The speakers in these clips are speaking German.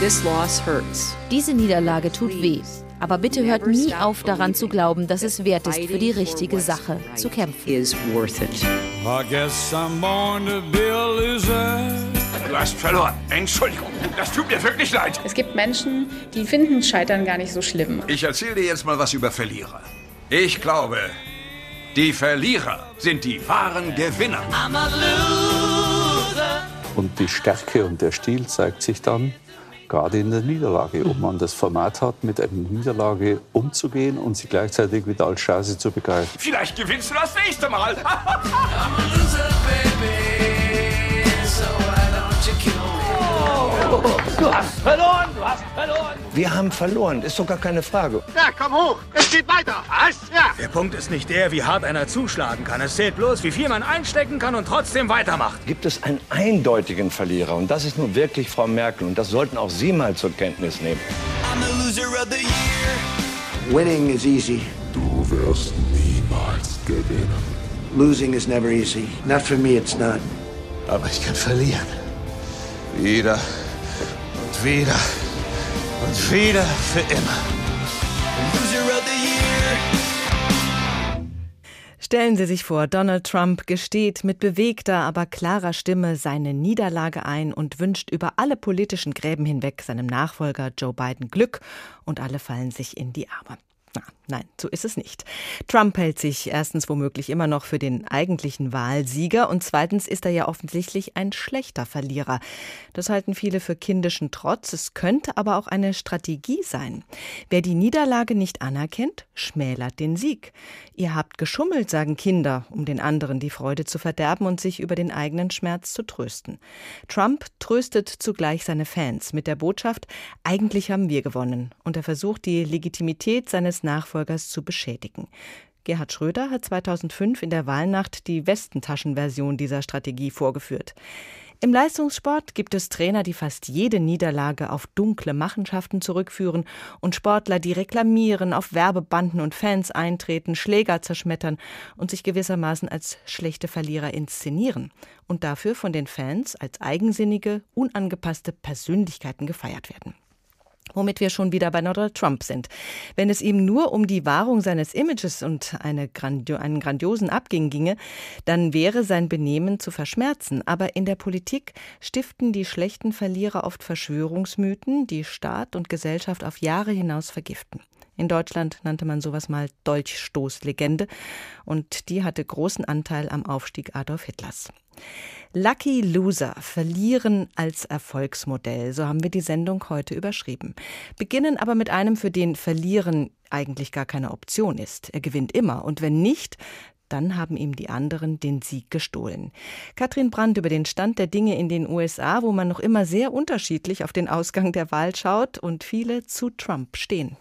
This loss hurts. Diese Niederlage tut weh. Aber bitte hört nie auf daran zu glauben, dass es wert ist, für die richtige Sache zu kämpfen. Is worth it. I guess I'm born to be a loser. Du hast verloren. Entschuldigung, das tut mir wirklich leid. Es gibt Menschen, die finden Scheitern gar nicht so schlimm. Ich erzähle dir jetzt mal was über Verlierer. Ich glaube, die Verlierer sind die wahren Gewinner. Und die Stärke und der Stil zeigt sich dann gerade in der Niederlage, ob man das Format hat, mit einer Niederlage umzugehen und sie gleichzeitig wieder als Chance zu begreifen. Vielleicht gewinnst du das nächste Mal. Du hast verloren, du hast. Wir haben verloren, ist doch gar keine Frage. Ja, komm hoch, es geht weiter. Was? Ja. Der Punkt ist nicht der, wie hart einer zuschlagen kann. Es zählt bloß, wie viel man einstecken kann und trotzdem weitermacht. Gibt es einen eindeutigen Verlierer und das ist nun wirklich Frau Merkel und das sollten auch Sie mal zur Kenntnis nehmen. Winning is easy. Du wirst niemals gewinnen. Losing is never easy. Not for me, it's not. Aber ich kann verlieren. Wieder und wieder und wieder für immer. Stellen Sie sich vor, Donald Trump gesteht mit bewegter, aber klarer Stimme seine Niederlage ein und wünscht über alle politischen Gräben hinweg seinem Nachfolger Joe Biden Glück und alle fallen sich in die Arme. Na, nein, so ist es nicht. Trump hält sich erstens womöglich immer noch für den eigentlichen Wahlsieger und zweitens ist er ja offensichtlich ein schlechter Verlierer. Das halten viele für kindischen Trotz. Es könnte aber auch eine Strategie sein. Wer die Niederlage nicht anerkennt, schmälert den Sieg. Ihr habt geschummelt, sagen Kinder, um den anderen die Freude zu verderben und sich über den eigenen Schmerz zu trösten. Trump tröstet zugleich seine Fans mit der Botschaft, eigentlich haben wir gewonnen. Und er versucht, die Legitimität seines Nachfolgers zu beschädigen. Gerhard Schröder hat 2005 in der Wahlnacht die Westentaschenversion dieser Strategie vorgeführt. Im Leistungssport gibt es Trainer, die fast jede Niederlage auf dunkle Machenschaften zurückführen und Sportler, die reklamieren, auf Werbebanden und Fans eintreten, Schläger zerschmettern und sich gewissermaßen als schlechte Verlierer inszenieren und dafür von den Fans als eigensinnige, unangepasste Persönlichkeiten gefeiert werden womit wir schon wieder bei Donald Trump sind. Wenn es ihm nur um die Wahrung seines Images und eine grandio einen grandiosen Abging ginge, dann wäre sein Benehmen zu verschmerzen. Aber in der Politik stiften die schlechten Verlierer oft Verschwörungsmythen, die Staat und Gesellschaft auf Jahre hinaus vergiften. In Deutschland nannte man sowas mal Dolchstoßlegende und die hatte großen Anteil am Aufstieg Adolf Hitlers. Lucky Loser verlieren als Erfolgsmodell, so haben wir die Sendung heute überschrieben. Beginnen aber mit einem, für den Verlieren eigentlich gar keine Option ist. Er gewinnt immer und wenn nicht, dann haben ihm die anderen den Sieg gestohlen. Katrin Brandt über den Stand der Dinge in den USA, wo man noch immer sehr unterschiedlich auf den Ausgang der Wahl schaut und viele zu Trump stehen.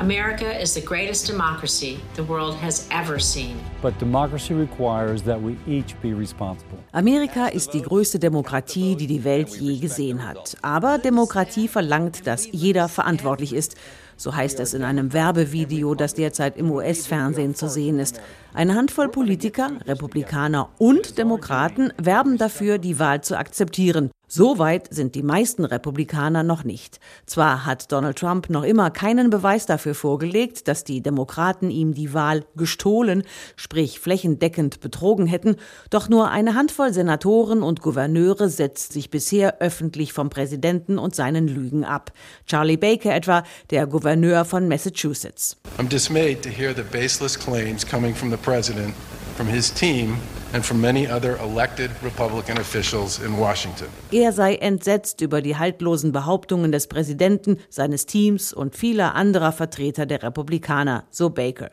America is the greatest democracy the world has ever seen. But democracy requires that we each be responsible. Amerika ist die größte Demokratie, die die Welt je gesehen hat. Aber Demokratie verlangt, dass jeder verantwortlich ist. So heißt es in einem Werbevideo, das derzeit im US-Fernsehen zu sehen ist. Eine Handvoll Politiker, Republikaner und Demokraten werben dafür, die Wahl zu akzeptieren. So weit sind die meisten Republikaner noch nicht. Zwar hat Donald Trump noch immer keinen Beweis dafür vorgelegt, dass die Demokraten ihm die Wahl gestohlen, sprich flächendeckend betrogen hätten, doch nur eine Handvoll Senatoren und Gouverneure setzt sich bisher öffentlich vom Präsidenten und seinen Lügen ab. Charlie Baker etwa, der Gouverneur von Massachusetts. I'm dismayed to hear the baseless claims coming from the president, from his team and from many other elected Republican officials in Washington. Er sei entsetzt über die haltlosen Behauptungen des Präsidenten, seines Teams und vieler anderer Vertreter der Republikaner, so Baker.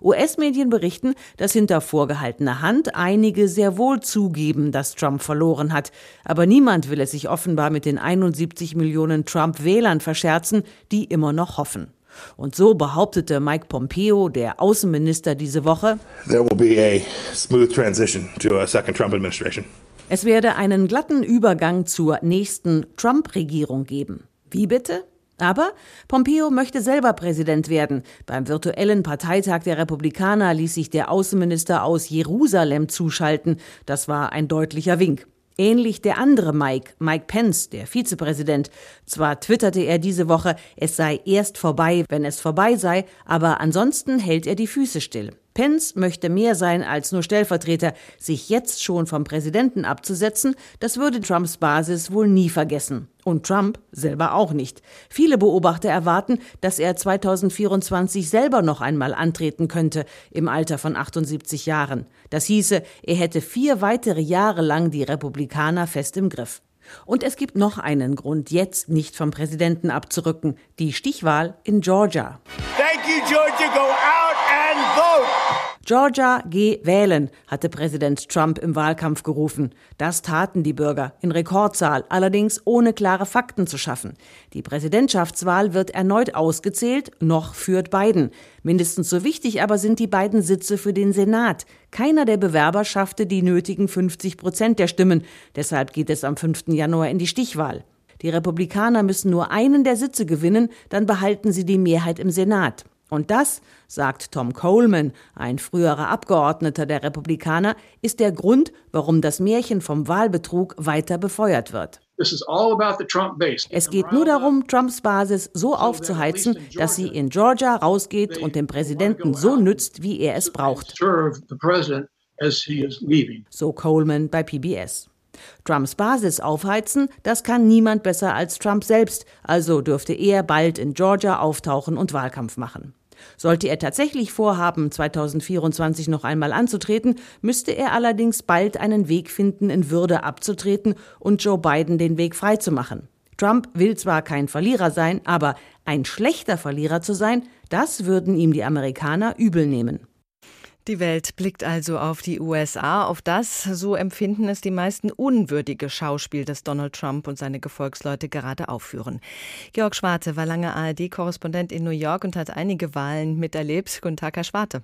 US-Medien berichten, dass hinter vorgehaltener Hand einige sehr wohl zugeben, dass Trump verloren hat. Aber niemand will es sich offenbar mit den 71 Millionen Trump-Wählern verscherzen, die immer noch hoffen. Und so behauptete Mike Pompeo, der Außenminister, diese Woche, There will be a smooth transition to a second Trump administration. Es werde einen glatten Übergang zur nächsten Trump-Regierung geben. Wie bitte? Aber Pompeo möchte selber Präsident werden. Beim virtuellen Parteitag der Republikaner ließ sich der Außenminister aus Jerusalem zuschalten. Das war ein deutlicher Wink. Ähnlich der andere Mike, Mike Pence, der Vizepräsident. Zwar twitterte er diese Woche, es sei erst vorbei, wenn es vorbei sei, aber ansonsten hält er die Füße still. Pence möchte mehr sein als nur Stellvertreter. Sich jetzt schon vom Präsidenten abzusetzen, das würde Trumps Basis wohl nie vergessen. Und Trump selber auch nicht. Viele Beobachter erwarten, dass er 2024 selber noch einmal antreten könnte, im Alter von 78 Jahren. Das hieße, er hätte vier weitere Jahre lang die Republikaner fest im Griff. Und es gibt noch einen Grund, jetzt nicht vom Präsidenten abzurücken. Die Stichwahl in Georgia. Thank you, Georgia. Go out. Georgia, geh wählen, hatte Präsident Trump im Wahlkampf gerufen. Das taten die Bürger in Rekordzahl, allerdings ohne klare Fakten zu schaffen. Die Präsidentschaftswahl wird erneut ausgezählt, noch führt Biden. Mindestens so wichtig aber sind die beiden Sitze für den Senat. Keiner der Bewerber schaffte die nötigen 50 Prozent der Stimmen. Deshalb geht es am 5. Januar in die Stichwahl. Die Republikaner müssen nur einen der Sitze gewinnen, dann behalten sie die Mehrheit im Senat. Und das, sagt Tom Coleman, ein früherer Abgeordneter der Republikaner, ist der Grund, warum das Märchen vom Wahlbetrug weiter befeuert wird. Es geht nur darum, Trumps Basis so aufzuheizen, dass sie in Georgia rausgeht und dem Präsidenten so nützt, wie er es braucht. So Coleman bei PBS. Trumps Basis aufheizen, das kann niemand besser als Trump selbst, also dürfte er bald in Georgia auftauchen und Wahlkampf machen. Sollte er tatsächlich vorhaben, 2024 noch einmal anzutreten, müsste er allerdings bald einen Weg finden, in Würde abzutreten und Joe Biden den Weg freizumachen. Trump will zwar kein Verlierer sein, aber ein schlechter Verlierer zu sein, das würden ihm die Amerikaner übel nehmen. Die Welt blickt also auf die USA, auf das, so empfinden es die meisten, unwürdige Schauspiel, das Donald Trump und seine Gefolgsleute gerade aufführen. Georg Schwarte war lange ARD-Korrespondent in New York und hat einige Wahlen miterlebt. Guten Tag, Herr Schwarte.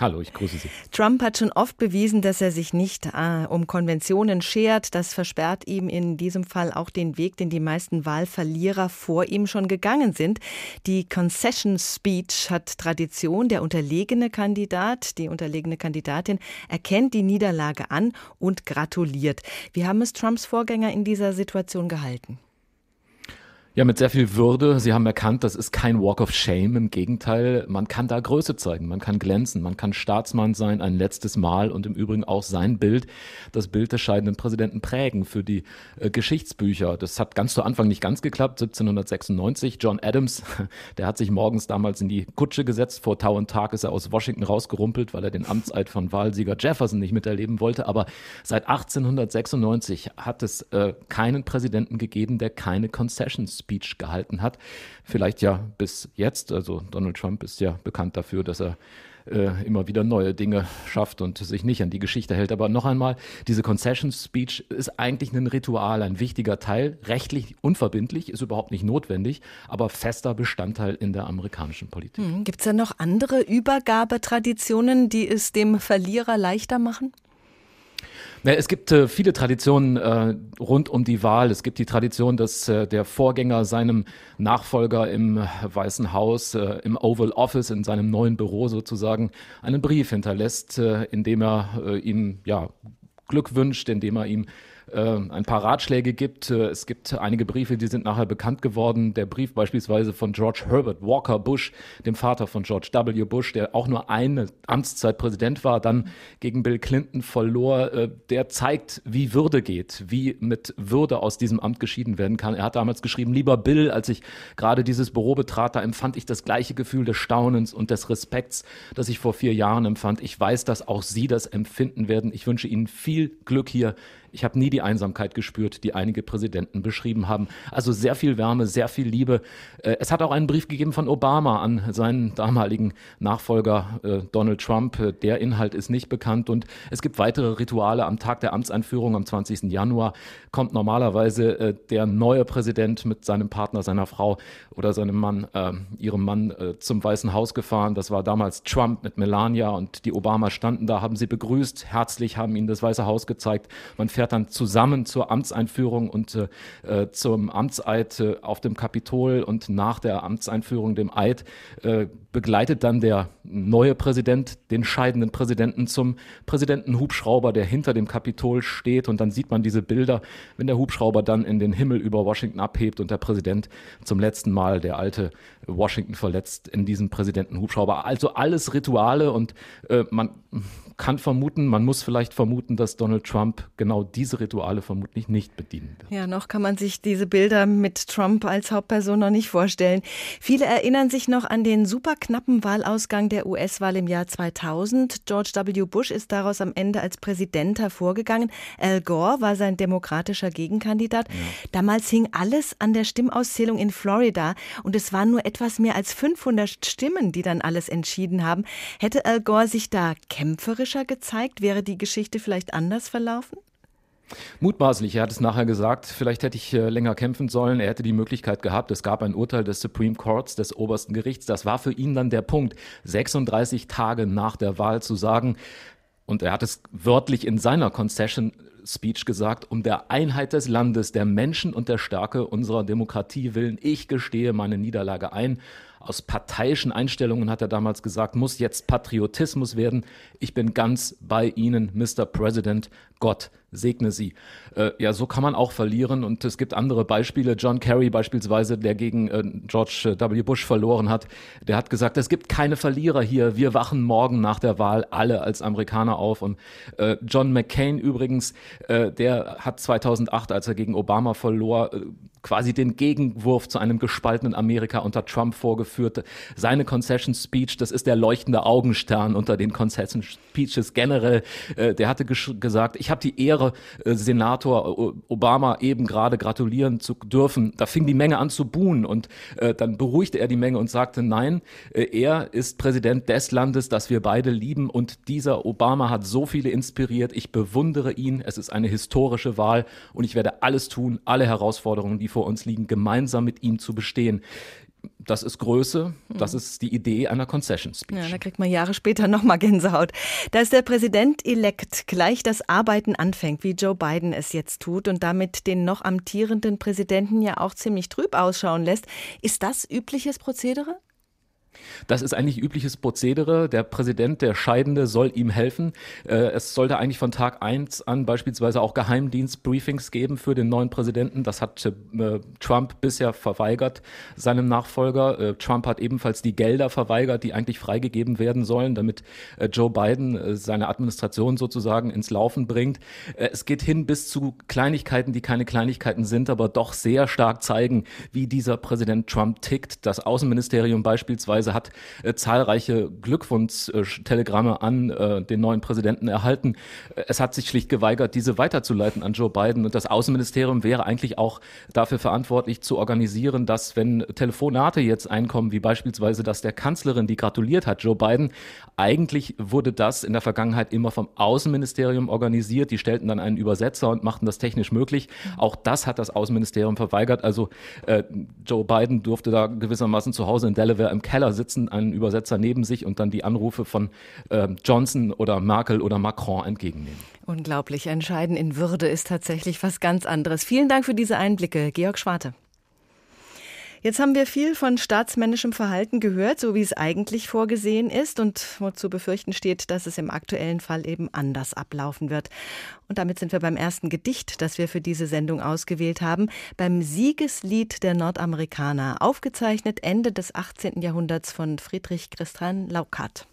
Hallo, ich grüße Sie. Trump hat schon oft bewiesen, dass er sich nicht äh, um Konventionen schert. Das versperrt ihm in diesem Fall auch den Weg, den die meisten Wahlverlierer vor ihm schon gegangen sind. Die Concession Speech hat Tradition. Der unterlegene Kandidat, die unterlegene Kandidatin erkennt die Niederlage an und gratuliert. Wie haben es Trumps Vorgänger in dieser Situation gehalten? Ja, mit sehr viel Würde. Sie haben erkannt, das ist kein Walk of Shame. Im Gegenteil, man kann da Größe zeigen, man kann glänzen, man kann Staatsmann sein, ein letztes Mal und im Übrigen auch sein Bild, das Bild des scheidenden Präsidenten prägen für die äh, Geschichtsbücher. Das hat ganz zu Anfang nicht ganz geklappt. 1796, John Adams, der hat sich morgens damals in die Kutsche gesetzt. Vor Tau und Tag ist er aus Washington rausgerumpelt, weil er den Amtseid von Wahlsieger Jefferson nicht miterleben wollte. Aber seit 1896 hat es äh, keinen Präsidenten gegeben, der keine Concessions Speech gehalten hat. Vielleicht ja bis jetzt. Also Donald Trump ist ja bekannt dafür, dass er äh, immer wieder neue Dinge schafft und sich nicht an die Geschichte hält. Aber noch einmal, diese Concession Speech ist eigentlich ein Ritual, ein wichtiger Teil, rechtlich unverbindlich, ist überhaupt nicht notwendig, aber fester Bestandteil in der amerikanischen Politik. Hm, Gibt es da noch andere Übergabetraditionen, die es dem Verlierer leichter machen? Ja, es gibt äh, viele Traditionen äh, rund um die Wahl. Es gibt die Tradition, dass äh, der Vorgänger seinem Nachfolger im Weißen Haus, äh, im Oval Office, in seinem neuen Büro sozusagen, einen Brief hinterlässt, äh, in dem er äh, ihm ja, Glück wünscht, indem er ihm ein paar Ratschläge gibt. Äh, es gibt einige Briefe, die sind nachher bekannt geworden. Der Brief beispielsweise von George Herbert Walker Bush, dem Vater von George W. Bush, der auch nur eine Amtszeit Präsident war, dann gegen Bill Clinton verlor. Äh, der zeigt, wie Würde geht, wie mit Würde aus diesem Amt geschieden werden kann. Er hat damals geschrieben, lieber Bill, als ich gerade dieses Büro betrat, da empfand ich das gleiche Gefühl des Staunens und des Respekts, das ich vor vier Jahren empfand. Ich weiß, dass auch Sie das empfinden werden. Ich wünsche Ihnen viel Glück hier Ich habe nie die Einsamkeit gespürt, die einige Präsidenten beschrieben haben. Also sehr viel Wärme, sehr viel Liebe. Äh, es hat auch einen Brief gegeben von Obama an seinen damaligen Nachfolger äh, Donald Trump. Äh, der Inhalt ist nicht bekannt und es gibt weitere Rituale. Am Tag der Amtseinführung am 20. Januar kommt normalerweise der neue Präsident mit seinem Partner, seiner Frau oder seinem Mann, ihrem Mann zum Weißen Haus gefahren. Das war damals Trump mit Melania und die Obama standen da, haben sie begrüßt, herzlich, haben ihnen das Weiße Haus gezeigt. Man fährt dann zusammen zur Amtseinführung und äh zum Amtseid äh, auf dem Kapitol und nach der Amtseinführung, dem Eid, äh, begleitet dann der neue Präsident den scheidenden Präsidenten zum Präsidentenhubschrauber, der hinter dem Kapitol steht. Und dann sieht man diese Bilder, wenn der Hubschrauber dann in den Himmel über Washington abhebt und der Präsident zum letzten Mal, der alte Washington verletzt, in diesem Präsidentenhubschrauber. Also alles Rituale und äh, man kann vermuten, man muss vielleicht vermuten, dass Donald Trump genau diese Rituale vermutlich nicht bedienen wird. Ja, noch kann man sich diese Bilder mit Trump als Hauptperson noch nicht vorstellen. Viele erinnern sich noch an den super knappen Wahlausgang der US-Wahl im Jahr 2000. George W. Bush ist daraus am Ende als Präsident hervorgegangen. Al Gore war sein demokratischer Gegenkandidat. Ja. Damals hing alles an der Stimmauszählung in Florida und es waren nur etwas mehr als 500 Stimmen, die dann alles entschieden haben. Hätte Al Gore sich da kämpferisch kritischer gezeigt? Wäre die Geschichte vielleicht anders verlaufen? Mutmaßlich, er hat es nachher gesagt, vielleicht hätte ich äh, länger kämpfen sollen, er hätte die Möglichkeit gehabt, es gab ein Urteil des Supreme Courts, des obersten Gerichts, das war für ihn dann der Punkt, 36 Tage nach der Wahl zu sagen, und er hat es wörtlich in seiner Concession Speech gesagt, um der Einheit des Landes, der Menschen und der Stärke unserer Demokratie willen, ich gestehe meine Niederlage ein aus parteiischen Einstellungen, hat er damals gesagt, muss jetzt Patriotismus werden. Ich bin ganz bei Ihnen, Mr. President. Gott segne Sie. Äh, ja, so kann man auch verlieren. Und es gibt andere Beispiele. John Kerry beispielsweise, der gegen äh, George W. Bush verloren hat, der hat gesagt, es gibt keine Verlierer hier. Wir wachen morgen nach der Wahl alle als Amerikaner auf. Und äh, John McCain übrigens, äh, der hat 2008, als er gegen Obama verlor, äh, quasi den Gegenwurf zu einem gespaltenen Amerika unter Trump vorgeführt. Seine Concession Speech, das ist der leuchtende Augenstern unter den Concession Speeches generell. Äh, der hatte gesagt, ich habe die Ehre, äh, Senator Obama eben gerade gratulieren zu dürfen. Da fing die Menge an zu buhen und äh, dann beruhigte er die Menge und sagte, nein, er ist Präsident des Landes, das wir beide lieben und dieser Obama hat so viele inspiriert. Ich bewundere ihn. Es ist eine historische Wahl und ich werde alles tun, alle Herausforderungen, die vor uns liegen, gemeinsam mit ihm zu bestehen. Das ist Größe, das ist die Idee einer Concession Speech. Ja, da kriegt man Jahre später nochmal Gänsehaut. Dass der Präsident-elekt gleich das Arbeiten anfängt, wie Joe Biden es jetzt tut und damit den noch amtierenden Präsidenten ja auch ziemlich trüb ausschauen lässt, ist das übliches Prozedere? Das ist eigentlich übliches Prozedere. Der Präsident, der Scheidende, soll ihm helfen. Äh, es sollte eigentlich von Tag eins an beispielsweise auch Geheimdienstbriefings geben für den neuen Präsidenten. Das hat äh, Trump bisher verweigert, seinem Nachfolger. Äh, Trump hat ebenfalls die Gelder verweigert, die eigentlich freigegeben werden sollen, damit Joe Biden seine Administration sozusagen ins Laufen bringt. Es geht hin bis zu Kleinigkeiten, die keine Kleinigkeiten sind, aber doch sehr stark zeigen, wie dieser Präsident Trump tickt. Das Außenministerium beispielsweise Weise hat äh, zahlreiche Glückwunsch-Telegramme an äh, den neuen Präsidenten erhalten. Es hat sich schlicht geweigert, diese weiterzuleiten an Joe Biden. Und das Außenministerium wäre eigentlich auch dafür verantwortlich zu organisieren, dass wenn Telefonate jetzt einkommen, wie beispielsweise das der Kanzlerin, die gratuliert hat, Joe Biden, eigentlich wurde das in der Vergangenheit immer vom Außenministerium organisiert. Die stellten dann einen Übersetzer und machten das technisch möglich. Auch das hat das Außenministerium verweigert. Also äh, Joe Biden durfte da gewissermaßen zu Hause in Delaware im Keller sitzen, einen Übersetzer neben sich und dann die Anrufe von äh, Johnson oder Merkel oder Macron entgegennehmen. Unglaublich. Entscheiden in Würde ist tatsächlich was ganz anderes. Vielen Dank für diese Einblicke, Georg Schwarte. Jetzt haben wir viel von staatsmännischem Verhalten gehört, so wie es eigentlich vorgesehen ist und wo zu befürchten steht, dass es im aktuellen Fall eben anders ablaufen wird. Und damit sind wir beim ersten Gedicht, das wir für diese Sendung ausgewählt haben, beim Siegeslied der Nordamerikaner, aufgezeichnet Ende des 18. Jahrhunderts von Friedrich Christian Laukat.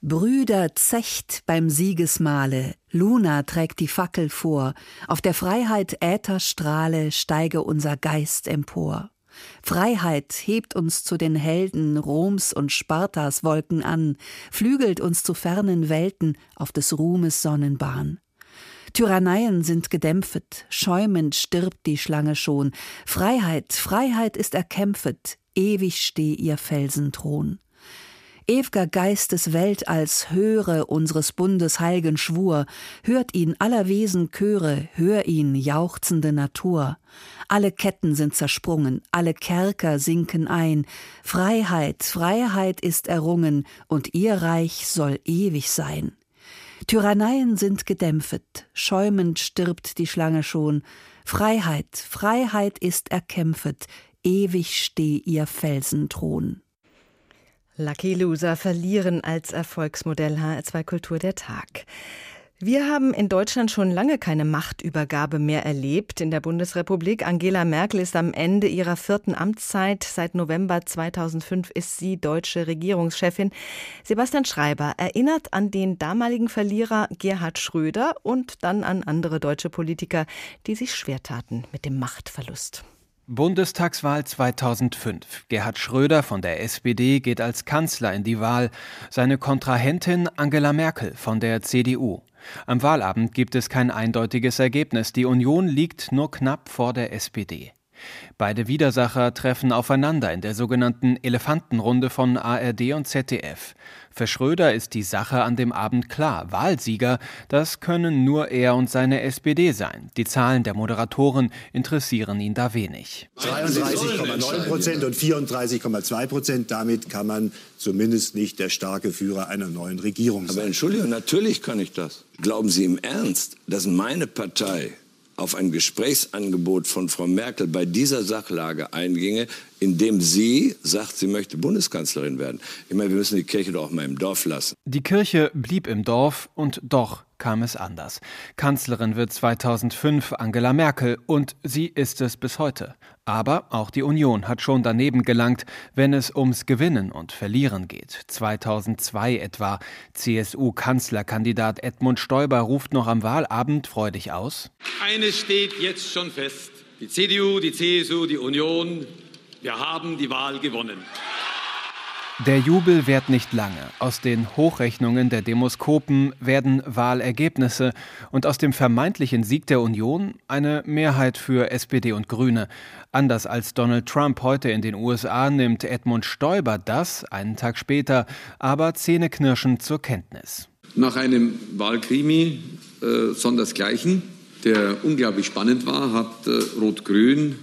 Brüder zecht beim Siegesmale, Luna trägt die Fackel vor, auf der Freiheit Ätherstrahle steige unser Geist empor. Freiheit hebt uns zu den Helden Roms und Spartas Wolken an, flügelt uns zu fernen Welten auf des Ruhmes Sonnenbahn. Tyranneien sind gedämpfet, schäumend stirbt die Schlange schon. Freiheit, Freiheit ist erkämpfet, ewig steh ihr Felsenthron. Ew'ger Geist des Weltalls höre unseres Bundes heilgen Schwur, hört ihn aller Wesen Chöre, hör ihn jauchzende Natur. Alle Ketten sind zersprungen, alle Kerker sinken ein. Freiheit, Freiheit ist errungen, und ihr Reich soll ewig sein. Tyranneien sind gedämpfet, schäumend stirbt die Schlange schon. Freiheit, Freiheit ist erkämpfet, ewig steh ihr Felsenthron. Lucky Loser verlieren als Erfolgsmodell HR2 Kultur der Tag. Wir haben in Deutschland schon lange keine Machtübergabe mehr erlebt. In der Bundesrepublik Angela Merkel ist am Ende ihrer vierten Amtszeit. Seit November 2005 ist sie deutsche Regierungschefin. Sebastian Schreiber erinnert an den damaligen Verlierer Gerhard Schröder und dann an andere deutsche Politiker, die sich schwer taten mit dem Machtverlust. Bundestagswahl 2005. Gerhard Schröder von der SPD geht als Kanzler in die Wahl, seine Kontrahentin Angela Merkel von der CDU. Am Wahlabend gibt es kein eindeutiges Ergebnis. Die Union liegt nur knapp vor der SPD. Beide Widersacher treffen aufeinander in der sogenannten Elefantenrunde von ARD und ZDF. Für Schröder ist die Sache an dem Abend klar. Wahlsieger, das können nur er und seine SPD sein. Die Zahlen der Moderatoren interessieren ihn da wenig. 33,9 Prozent und 34,2 Prozent. Damit kann man zumindest nicht der starke Führer einer neuen Regierung sein. Aber Entschuldigung, natürlich kann ich das. Glauben Sie im Ernst, dass meine Partei auf ein Gesprächsangebot von Frau Merkel bei dieser Sachlage einginge, indem sie sagt, sie möchte Bundeskanzlerin werden. Ich meine, wir müssen die Kirche doch auch mal im Dorf lassen. Die Kirche blieb im Dorf und doch kam es anders. Kanzlerin wird 2005 Angela Merkel und sie ist es bis heute. Aber auch die Union hat schon daneben gelangt, wenn es ums Gewinnen und Verlieren geht. 2002 etwa. CSU-Kanzlerkandidat Edmund Stoiber ruft noch am Wahlabend freudig aus. Eines steht jetzt schon fest. Die CDU, die CSU, die Union, wir haben die Wahl gewonnen. Der Jubel währt nicht lange. Aus den Hochrechnungen der Demoskopen werden Wahlergebnisse und aus dem vermeintlichen Sieg der Union eine Mehrheit für SPD und Grüne. Anders als Donald Trump heute in den USA nimmt Edmund Stoiber das, einen Tag später, aber zähneknirschend zur Kenntnis. Nach einem Wahlkrimi äh, sondersgleichen, der unglaublich spannend war, hat äh, Rot-Grün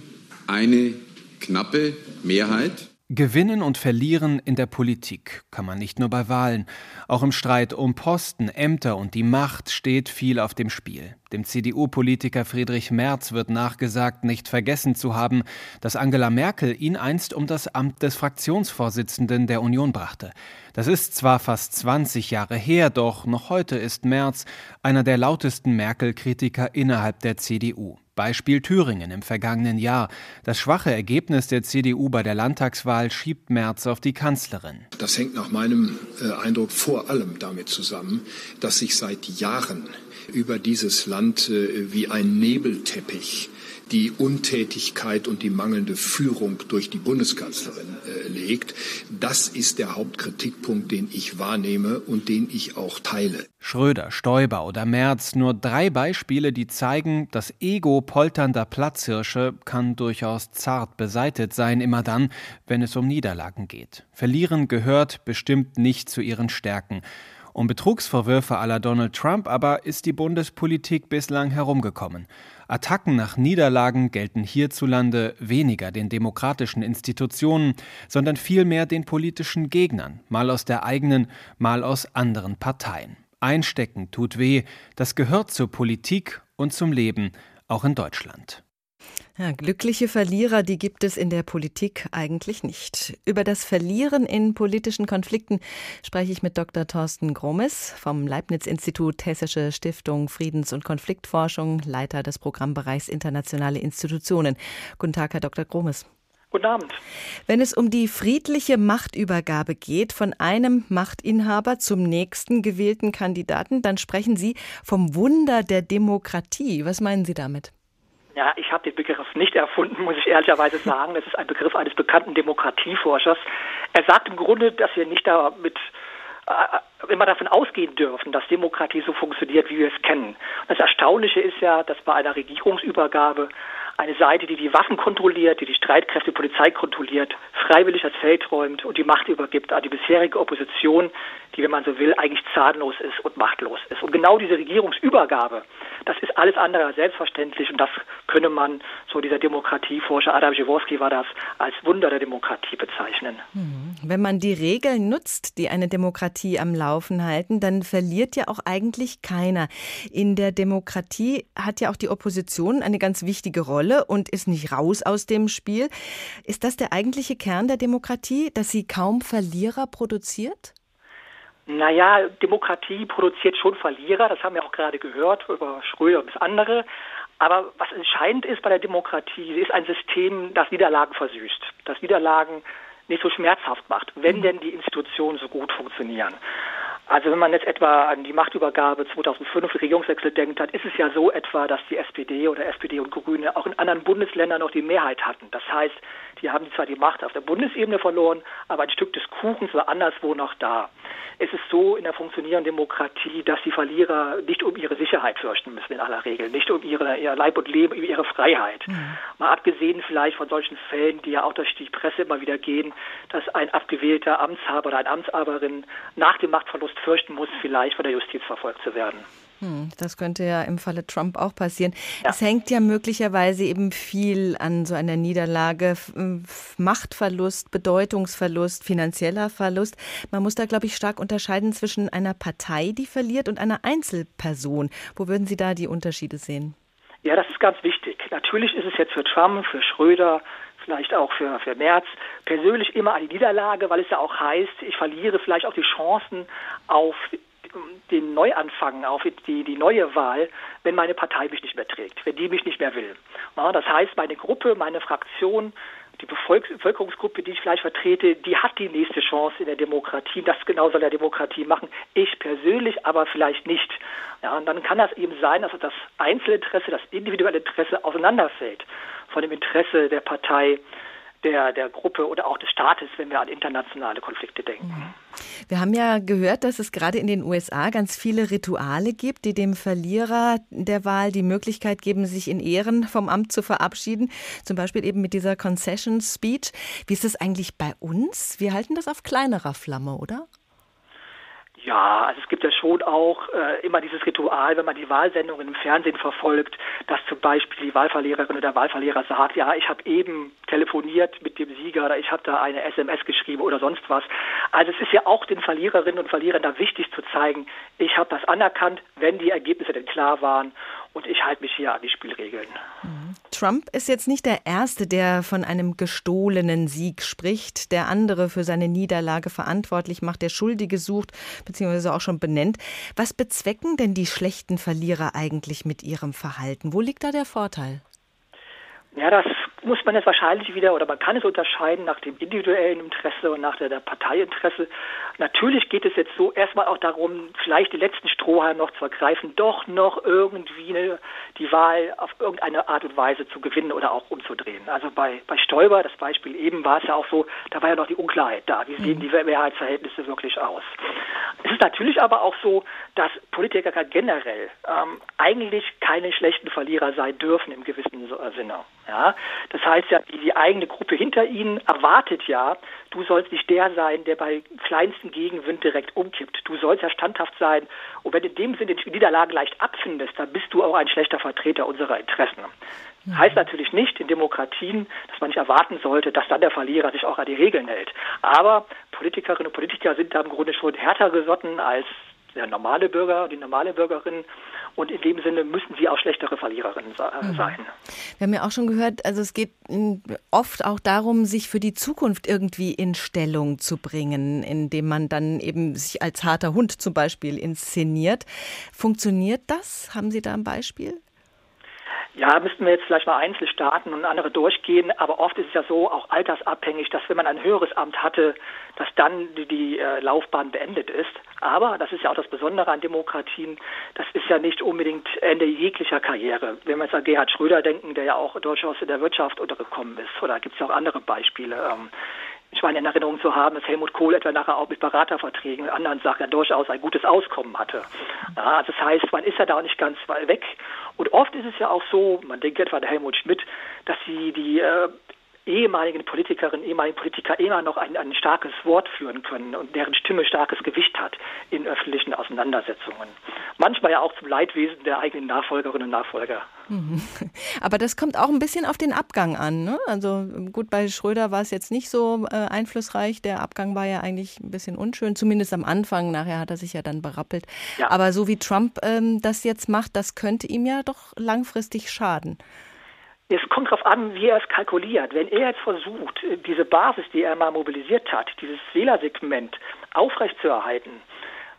eine knappe Mehrheit Gewinnen und verlieren in der Politik kann man nicht nur bei Wahlen. Auch im Streit um Posten, Ämter und die Macht steht viel auf dem Spiel. Dem CDU-Politiker Friedrich Merz wird nachgesagt, nicht vergessen zu haben, dass Angela Merkel ihn einst um das Amt des Fraktionsvorsitzenden der Union brachte. Das ist zwar fast 20 Jahre her, doch noch heute ist Merz einer der lautesten Merkel-Kritiker innerhalb der CDU. Beispiel Thüringen im vergangenen Jahr. Das schwache Ergebnis der CDU bei der Landtagswahl schiebt Merz auf die Kanzlerin. Das hängt nach meinem äh, Eindruck vor allem damit zusammen, dass sich seit Jahren über dieses Land äh, wie ein Nebelteppich die Untätigkeit und die mangelnde Führung durch die Bundeskanzlerin äh, legt. Das ist der Hauptkritikpunkt, den ich wahrnehme und den ich auch teile. Schröder, Stoiber oder Merz, nur drei Beispiele, die zeigen, das Ego polternder Platzhirsche kann durchaus zart beseitet sein, immer dann, wenn es um Niederlagen geht. Verlieren gehört bestimmt nicht zu ihren Stärken. Um Betrugsvorwürfe aller Donald Trump aber ist die Bundespolitik bislang herumgekommen. Attacken nach Niederlagen gelten hierzulande weniger den demokratischen Institutionen, sondern vielmehr den politischen Gegnern, mal aus der eigenen, mal aus anderen Parteien. Einstecken tut weh, das gehört zur Politik und zum Leben, auch in Deutschland. Ja, glückliche Verlierer, die gibt es in der Politik eigentlich nicht. Über das Verlieren in politischen Konflikten spreche ich mit Dr. Thorsten Gromes vom Leibniz-Institut Hessische Stiftung Friedens- und Konfliktforschung, Leiter des Programmbereichs Internationale Institutionen. Guten Tag, Herr Dr. Gromes. Guten Abend. Wenn es um die friedliche Machtübergabe geht von einem Machtinhaber zum nächsten gewählten Kandidaten, dann sprechen Sie vom Wunder der Demokratie. Was meinen Sie damit? Ja, ich habe den Begriff nicht erfunden, muss ich ehrlicherweise sagen. Das ist ein Begriff eines bekannten Demokratieforschers. Er sagt im Grunde, dass wir nicht damit äh, immer davon ausgehen dürfen, dass Demokratie so funktioniert, wie wir es kennen. Das Erstaunliche ist ja, dass bei einer Regierungsübergabe eine Seite, die die Waffen kontrolliert, die die Streitkräfte, die Polizei kontrolliert, freiwillig das Feld räumt und die Macht übergibt an die bisherige Opposition, die, wenn man so will, eigentlich zahnlos ist und machtlos ist. Und genau diese Regierungsübergabe, das ist alles andere als selbstverständlich und das könne man, so dieser Demokratieforscher Adam Jaworski war das, als Wunder der Demokratie bezeichnen. Hm. Wenn man die Regeln nutzt, die eine Demokratie am Laufen halten, dann verliert ja auch eigentlich keiner. In der Demokratie hat ja auch die Opposition eine ganz wichtige Rolle und ist nicht raus aus dem Spiel. Ist das der eigentliche Kern der Demokratie, dass sie kaum Verlierer produziert? Naja, Demokratie produziert schon Verlierer, das haben wir auch gerade gehört, über Schröder bis andere. Aber was entscheidend ist bei der Demokratie, sie ist ein System, das Niederlagen versüßt, das Niederlagen nicht so schmerzhaft macht, wenn mhm. denn die Institutionen so gut funktionieren. Also wenn man jetzt etwa an die Machtübergabe 2005, Regierungswechsel denkt, dann ist es ja so etwa, dass die SPD oder SPD und Grüne auch in anderen Bundesländern noch die Mehrheit hatten. Das heißt, die haben zwar die Macht auf der Bundesebene verloren, aber ein Stück des Kuchens war anderswo noch da. Es ist so in der funktionierenden Demokratie, dass die Verlierer nicht um ihre Sicherheit fürchten müssen in aller Regel, nicht um ihre, ihr Leib und Leben, über ihre Freiheit. Mhm. Mal abgesehen vielleicht von solchen Fällen, die ja auch durch die Presse immer wieder gehen, dass ein abgewählter Amtshaber oder eine Amtsaberin nach dem Machtverlust fürchten muss, vielleicht von der Justiz verfolgt zu werden. Hm, das könnte ja im Falle Trump auch passieren. Ja. Es hängt ja möglicherweise eben viel an so einer Niederlage, Machtverlust, Bedeutungsverlust, finanzieller Verlust. Man muss da, glaube ich, stark unterscheiden zwischen einer Partei, die verliert, und einer Einzelperson. Wo würden Sie da die Unterschiede sehen? Ja, das ist ganz wichtig. Natürlich ist es jetzt für Trump, für Schröder, vielleicht auch für, für Merz persönlich immer eine Niederlage, weil es ja auch heißt, ich verliere vielleicht auch die Chancen auf den Neuanfang, auf die, die neue Wahl, wenn meine Partei mich nicht mehr trägt, wenn die mich nicht mehr will. Ja, das heißt, meine Gruppe, meine Fraktion, die Bevölkerungsgruppe, die ich vielleicht vertrete, die hat die nächste Chance in der Demokratie. Das genau soll der Demokratie machen. Ich persönlich aber vielleicht nicht. Ja, und dann kann das eben sein, dass das Einzelinteresse, das individuelle Interesse auseinanderfällt von dem Interesse der Partei der, der Gruppe oder auch des Staates, wenn wir an internationale Konflikte denken. Wir haben ja gehört, dass es gerade in den USA ganz viele Rituale gibt, die dem Verlierer der Wahl die Möglichkeit geben, sich in Ehren vom Amt zu verabschieden. Zum Beispiel eben mit dieser Concession Speech. Wie ist es eigentlich bei uns? Wir halten das auf kleinerer Flamme, oder? Ja, also es gibt ja schon auch äh, immer dieses Ritual, wenn man die Wahlsendungen im Fernsehen verfolgt, dass zum Beispiel die Wahlverliererin oder der Wahlverlierer sagt, ja, ich habe eben telefoniert mit dem Sieger oder ich habe da eine SMS geschrieben oder sonst was. Also es ist ja auch den Verliererinnen und Verlierern da wichtig zu zeigen, ich habe das anerkannt, wenn die Ergebnisse denn klar waren und ich halte mich hier an die Spielregeln. Mhm. Trump ist jetzt nicht der Erste, der von einem gestohlenen Sieg spricht, der andere für seine Niederlage verantwortlich macht, der Schuldige sucht bzw. auch schon benennt. Was bezwecken denn die schlechten Verlierer eigentlich mit ihrem Verhalten? Wo liegt da der Vorteil? Ja, das muss man jetzt wahrscheinlich wieder, oder man kann es unterscheiden nach dem individuellen Interesse und nach der, der Parteiinteresse. Natürlich geht es jetzt so erstmal auch darum, vielleicht die letzten Strohhalme noch zu ergreifen, doch noch irgendwie eine, die Wahl auf irgendeine Art und Weise zu gewinnen oder auch umzudrehen. Also bei, bei Stoiber, das Beispiel eben, war es ja auch so, da war ja noch die Unklarheit da. Wie sehen mhm. die Mehrheitsverhältnisse wirklich aus? Es ist natürlich aber auch so, dass Politiker generell ähm, eigentlich keine schlechten Verlierer sein dürfen im gewissen Sinne. Ja, das heißt ja, die, eigene Gruppe hinter ihnen erwartet ja, du sollst nicht der sein, der bei kleinsten Gegenwind direkt umkippt. Du sollst ja standhaft sein. Und wenn du in dem Sinne die Niederlage leicht abfindest, dann bist du auch ein schlechter Vertreter unserer Interessen. Mhm. Heißt natürlich nicht in Demokratien, dass man nicht erwarten sollte, dass dann der Verlierer sich auch an die Regeln hält. Aber Politikerinnen und Politiker sind da im Grunde schon härter gesotten als der normale Bürger, die normale Bürgerin. Und in dem Sinne müssen sie auch schlechtere Verliererinnen äh, mhm. sein. Wir haben ja auch schon gehört, also es geht oft auch darum, sich für die Zukunft irgendwie in Stellung zu bringen, indem man dann eben sich als harter Hund zum Beispiel inszeniert. Funktioniert das? Haben Sie da ein Beispiel? Ja, müssten wir jetzt vielleicht mal einzeln starten und andere durchgehen, aber oft ist es ja so, auch altersabhängig, dass wenn man ein höheres Amt hatte, dass dann die, die äh, Laufbahn beendet ist. Aber, das ist ja auch das Besondere an Demokratien, das ist ja nicht unbedingt Ende jeglicher Karriere. Wenn wir jetzt an Gerhard Schröder denken, der ja auch durchaus in der Wirtschaft untergekommen ist, oder gibt es ja auch andere Beispiele. Ähm, ich meine in Erinnerung zu haben, dass Helmut Kohl etwa nachher auch mit Beraterverträgen und anderen Sachen durchaus ein gutes Auskommen hatte. Ja, also das heißt, man ist ja da nicht ganz weg. Und oft ist es ja auch so, man denkt etwa an Helmut Schmidt, dass sie die äh, ehemaligen Politikerinnen, ehemaligen Politiker immer noch ein, ein starkes Wort führen können und deren Stimme starkes Gewicht hat in öffentlichen Auseinandersetzungen. Manchmal ja auch zum Leidwesen der eigenen Nachfolgerinnen und Nachfolger. Mhm. Aber das kommt auch ein bisschen auf den Abgang an. Ne? Also gut, bei Schröder war es jetzt nicht so äh, einflussreich. Der Abgang war ja eigentlich ein bisschen unschön, zumindest am Anfang. Nachher hat er sich ja dann berappelt. Ja. Aber so wie Trump ähm, das jetzt macht, das könnte ihm ja doch langfristig schaden. Es kommt darauf an, wie er es kalkuliert. Wenn er jetzt versucht, diese Basis, die er mal mobilisiert hat, dieses Wählersegment aufrechtzuerhalten,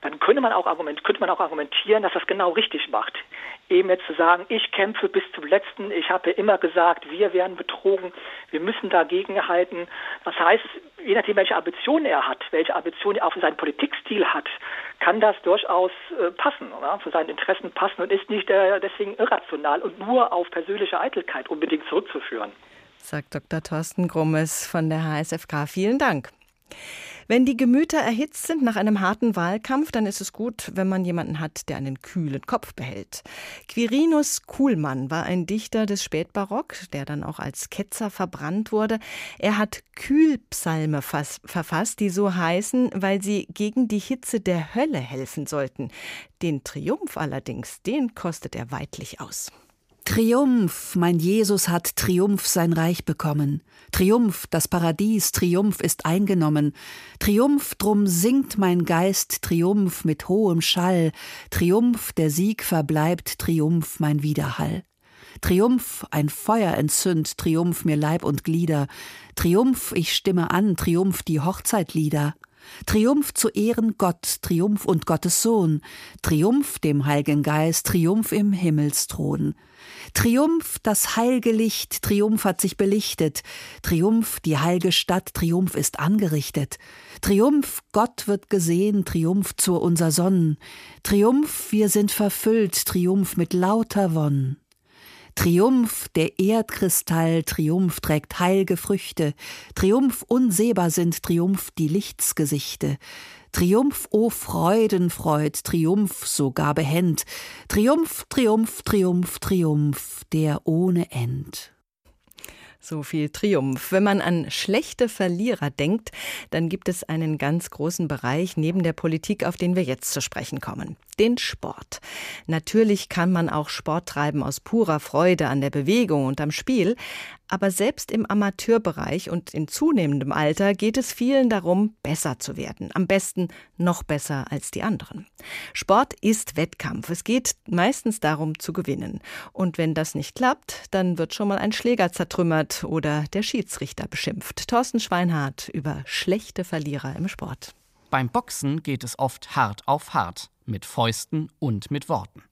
dann könnte man auch argument, könnte man auch argumentieren, dass das genau richtig macht. Eben jetzt zu sagen, ich kämpfe bis zum letzten, ich habe immer gesagt, wir werden betrogen, wir müssen dagegen halten. Das heißt, je nachdem, welche Ambitionen er hat, welche Ambitionen er auch für seinen Politikstil hat, kann das durchaus äh, passen, oder? für seine Interessen passen und ist nicht äh, deswegen irrational und nur auf persönliche Eitelkeit unbedingt zurückzuführen. Sagt Dr. Thorsten Grummes von der HSFK. Vielen Dank. Wenn die Gemüter erhitzt sind nach einem harten Wahlkampf, dann ist es gut, wenn man jemanden hat, der einen kühlen Kopf behält. Quirinus Kuhlmann war ein Dichter des Spätbarock, der dann auch als Ketzer verbrannt wurde. Er hat Kühlpsalme verfasst, die so heißen, weil sie gegen die Hitze der Hölle helfen sollten. Den Triumph allerdings, den kostet er weidlich aus. Triumph, mein Jesus hat Triumph sein Reich bekommen. Triumph, das Paradies, Triumph ist eingenommen. Triumph, drum singt mein Geist Triumph mit hohem Schall. Triumph, der Sieg verbleibt, Triumph mein Widerhall. Triumph, ein Feuer entzünd, Triumph mir Leib und Glieder. Triumph, ich stimme an, Triumph die Hochzeitlieder. Triumph zu Ehren Gott, Triumph und Gottes Sohn. Triumph dem Heiligen Geist, Triumph im Himmelsthron. Triumph, das heilge Licht, Triumph hat sich belichtet. Triumph, die heilge Stadt, Triumph ist angerichtet. Triumph, Gott wird gesehen, Triumph zu unser Sonnen. Triumph, wir sind verfüllt, Triumph mit lauter Wonn. Triumph, der Erdkristall, Triumph trägt heilge Früchte. Triumph unsehbar sind, Triumph die Lichtsgesichte. Triumph, o oh Freudenfreud, Triumph sogar behend, Triumph, Triumph, Triumph, Triumph, der ohne End. So viel Triumph. Wenn man an schlechte Verlierer denkt, dann gibt es einen ganz großen Bereich neben der Politik, auf den wir jetzt zu sprechen kommen. Den Sport. Natürlich kann man auch Sport treiben aus purer Freude an der Bewegung und am Spiel, aber selbst im Amateurbereich und in zunehmendem Alter geht es vielen darum, besser zu werden. Am besten noch besser als die anderen. Sport ist Wettkampf. Es geht meistens darum zu gewinnen. Und wenn das nicht klappt, dann wird schon mal ein Schläger zertrümmert oder der Schiedsrichter beschimpft. Thorsten Schweinhardt über schlechte Verlierer im Sport. Beim Boxen geht es oft hart auf hart mit Fäusten und mit Worten.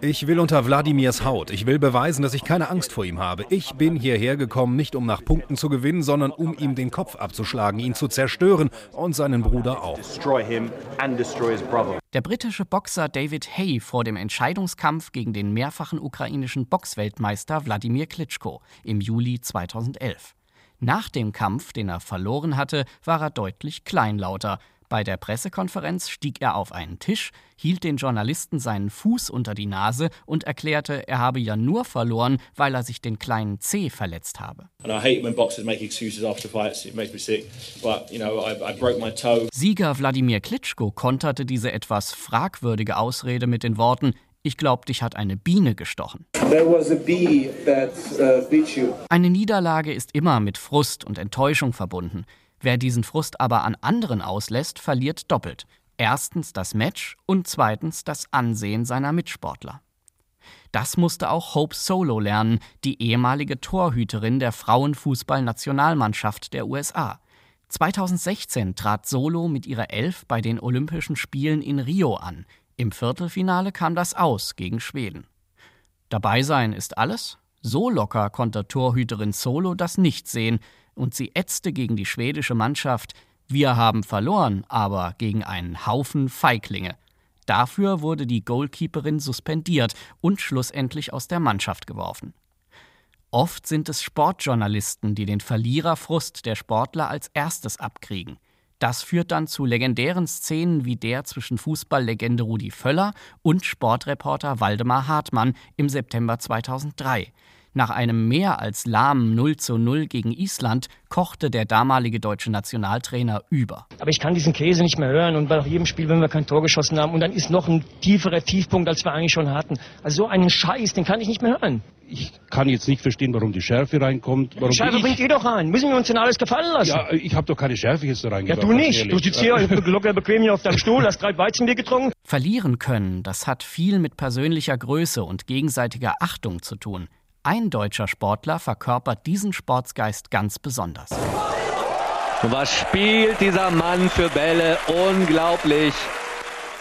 Ich will unter Wladimirs Haut. Ich will beweisen, dass ich keine Angst vor ihm habe. Ich bin hierher gekommen, nicht um nach Punkten zu gewinnen, sondern um ihm den Kopf abzuschlagen, ihn zu zerstören und seinen Bruder auch. Der britische Boxer David Hay vor dem Entscheidungskampf gegen den mehrfachen ukrainischen Boxweltmeister Wladimir Klitschko im Juli 2011. Nach dem Kampf, den er verloren hatte, war er deutlich kleinlauter. Bei der Pressekonferenz stieg er auf einen Tisch, hielt den Journalisten seinen Fuß unter die Nase und erklärte, er habe ja nur verloren, weil er sich den kleinen C verletzt habe. Sieger Wladimir Klitschko konterte diese etwas fragwürdige Ausrede mit den Worten, ich glaube, dich hat eine Biene gestochen. Uh, eine Niederlage ist immer mit Frust und Enttäuschung verbunden. Wer diesen Frust aber an anderen auslässt, verliert doppelt. Erstens das Match und zweitens das Ansehen seiner Mitsportler. Das musste auch Hope Solo lernen, die ehemalige Torhüterin der Frauenfußballnationalmannschaft der USA. 2016 trat Solo mit ihrer Elf bei den Olympischen Spielen in Rio an. Im Viertelfinale kam das aus gegen Schweden. Dabei sein ist alles? So locker konnte Torhüterin Solo das nicht sehen und sie ätzte gegen die schwedische Mannschaft: Wir haben verloren, aber gegen einen Haufen Feiglinge. Dafür wurde die Goalkeeperin suspendiert und schlussendlich aus der Mannschaft geworfen. Oft sind es Sportjournalisten, die den Verliererfrust der Sportler als erstes abkriegen. Das führt dann zu legendären Szenen wie der zwischen Fußballlegende Rudi Völler und Sportreporter Waldemar Hartmann im September 2003. Nach einem mehr als lahmen 0 zu 0 gegen Island kochte der damalige deutsche Nationaltrainer über. Aber ich kann diesen Käse nicht mehr hören und bei jedem Spiel, wenn wir kein Tor geschossen haben und dann ist noch ein tieferer Tiefpunkt, als wir eigentlich schon hatten. Also so einen Scheiß, den kann ich nicht mehr hören. Ich kann jetzt nicht verstehen, warum die Schärfe reinkommt. Warum Schärfe ich... bringt ihr doch rein. Müssen wir uns denn alles gefallen lassen? Ja, ich habe doch keine Schärfe jetzt da reingebracht. Ja, du nicht. Du sitzt hier locker bequem hier auf deinem Stuhl, hast drei Weizenbier getrunken. Verlieren können, das hat viel mit persönlicher Größe und gegenseitiger Achtung zu tun. Ein deutscher Sportler verkörpert diesen Sportsgeist ganz besonders. Was spielt dieser Mann für Bälle? Unglaublich.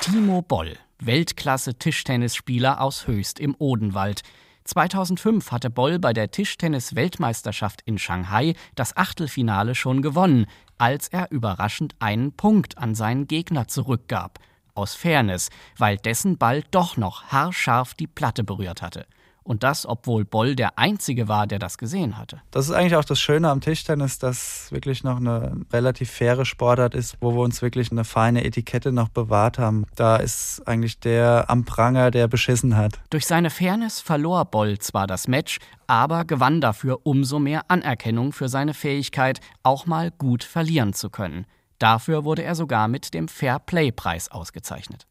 Timo Boll, Weltklasse-Tischtennisspieler aus Höchst im Odenwald. 2005 hatte Boll bei der Tischtennis-Weltmeisterschaft in Shanghai das Achtelfinale schon gewonnen, als er überraschend einen Punkt an seinen Gegner zurückgab. Aus Fairness, weil dessen Ball doch noch haarscharf die Platte berührt hatte. Und das, obwohl Boll der Einzige war, der das gesehen hatte. Das ist eigentlich auch das Schöne am Tischtennis, dass wirklich noch eine relativ faire Sportart ist, wo wir uns wirklich eine feine Etikette noch bewahrt haben. Da ist eigentlich der am Pranger, der beschissen hat. Durch seine Fairness verlor Boll zwar das Match, aber gewann dafür umso mehr Anerkennung für seine Fähigkeit, auch mal gut verlieren zu können. Dafür wurde er sogar mit dem Fair Play Preis ausgezeichnet.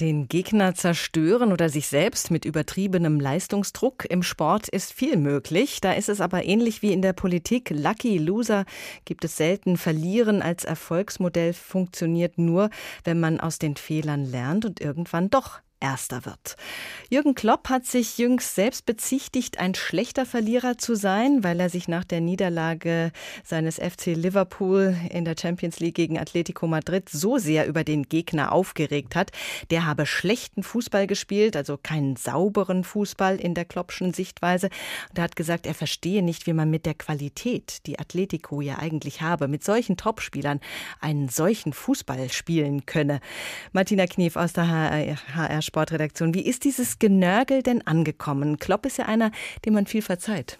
Den Gegner zerstören oder sich selbst mit übertriebenem Leistungsdruck im Sport ist viel möglich. Da ist es aber ähnlich wie in der Politik. Lucky Loser gibt es selten. Verlieren als Erfolgsmodell funktioniert nur, wenn man aus den Fehlern lernt und irgendwann doch Erster wird. Jürgen Klopp hat sich jüngst selbst bezichtigt, ein schlechter Verlierer zu sein, weil er sich nach der Niederlage seines FC Liverpool in der Champions League gegen Atletico Madrid so sehr über den Gegner aufgeregt hat. Der habe schlechten Fußball gespielt, also keinen sauberen Fußball in der Kloppschen Sichtweise. Und er hat gesagt, er verstehe nicht, wie man mit der Qualität, die Atletico ja eigentlich habe, mit solchen Topspielern einen solchen Fußball spielen könne. Martina Knief aus der HR Sportredaktion. Wie ist dieses Genörgel denn angekommen? Klopp ist ja einer, dem man viel verzeiht.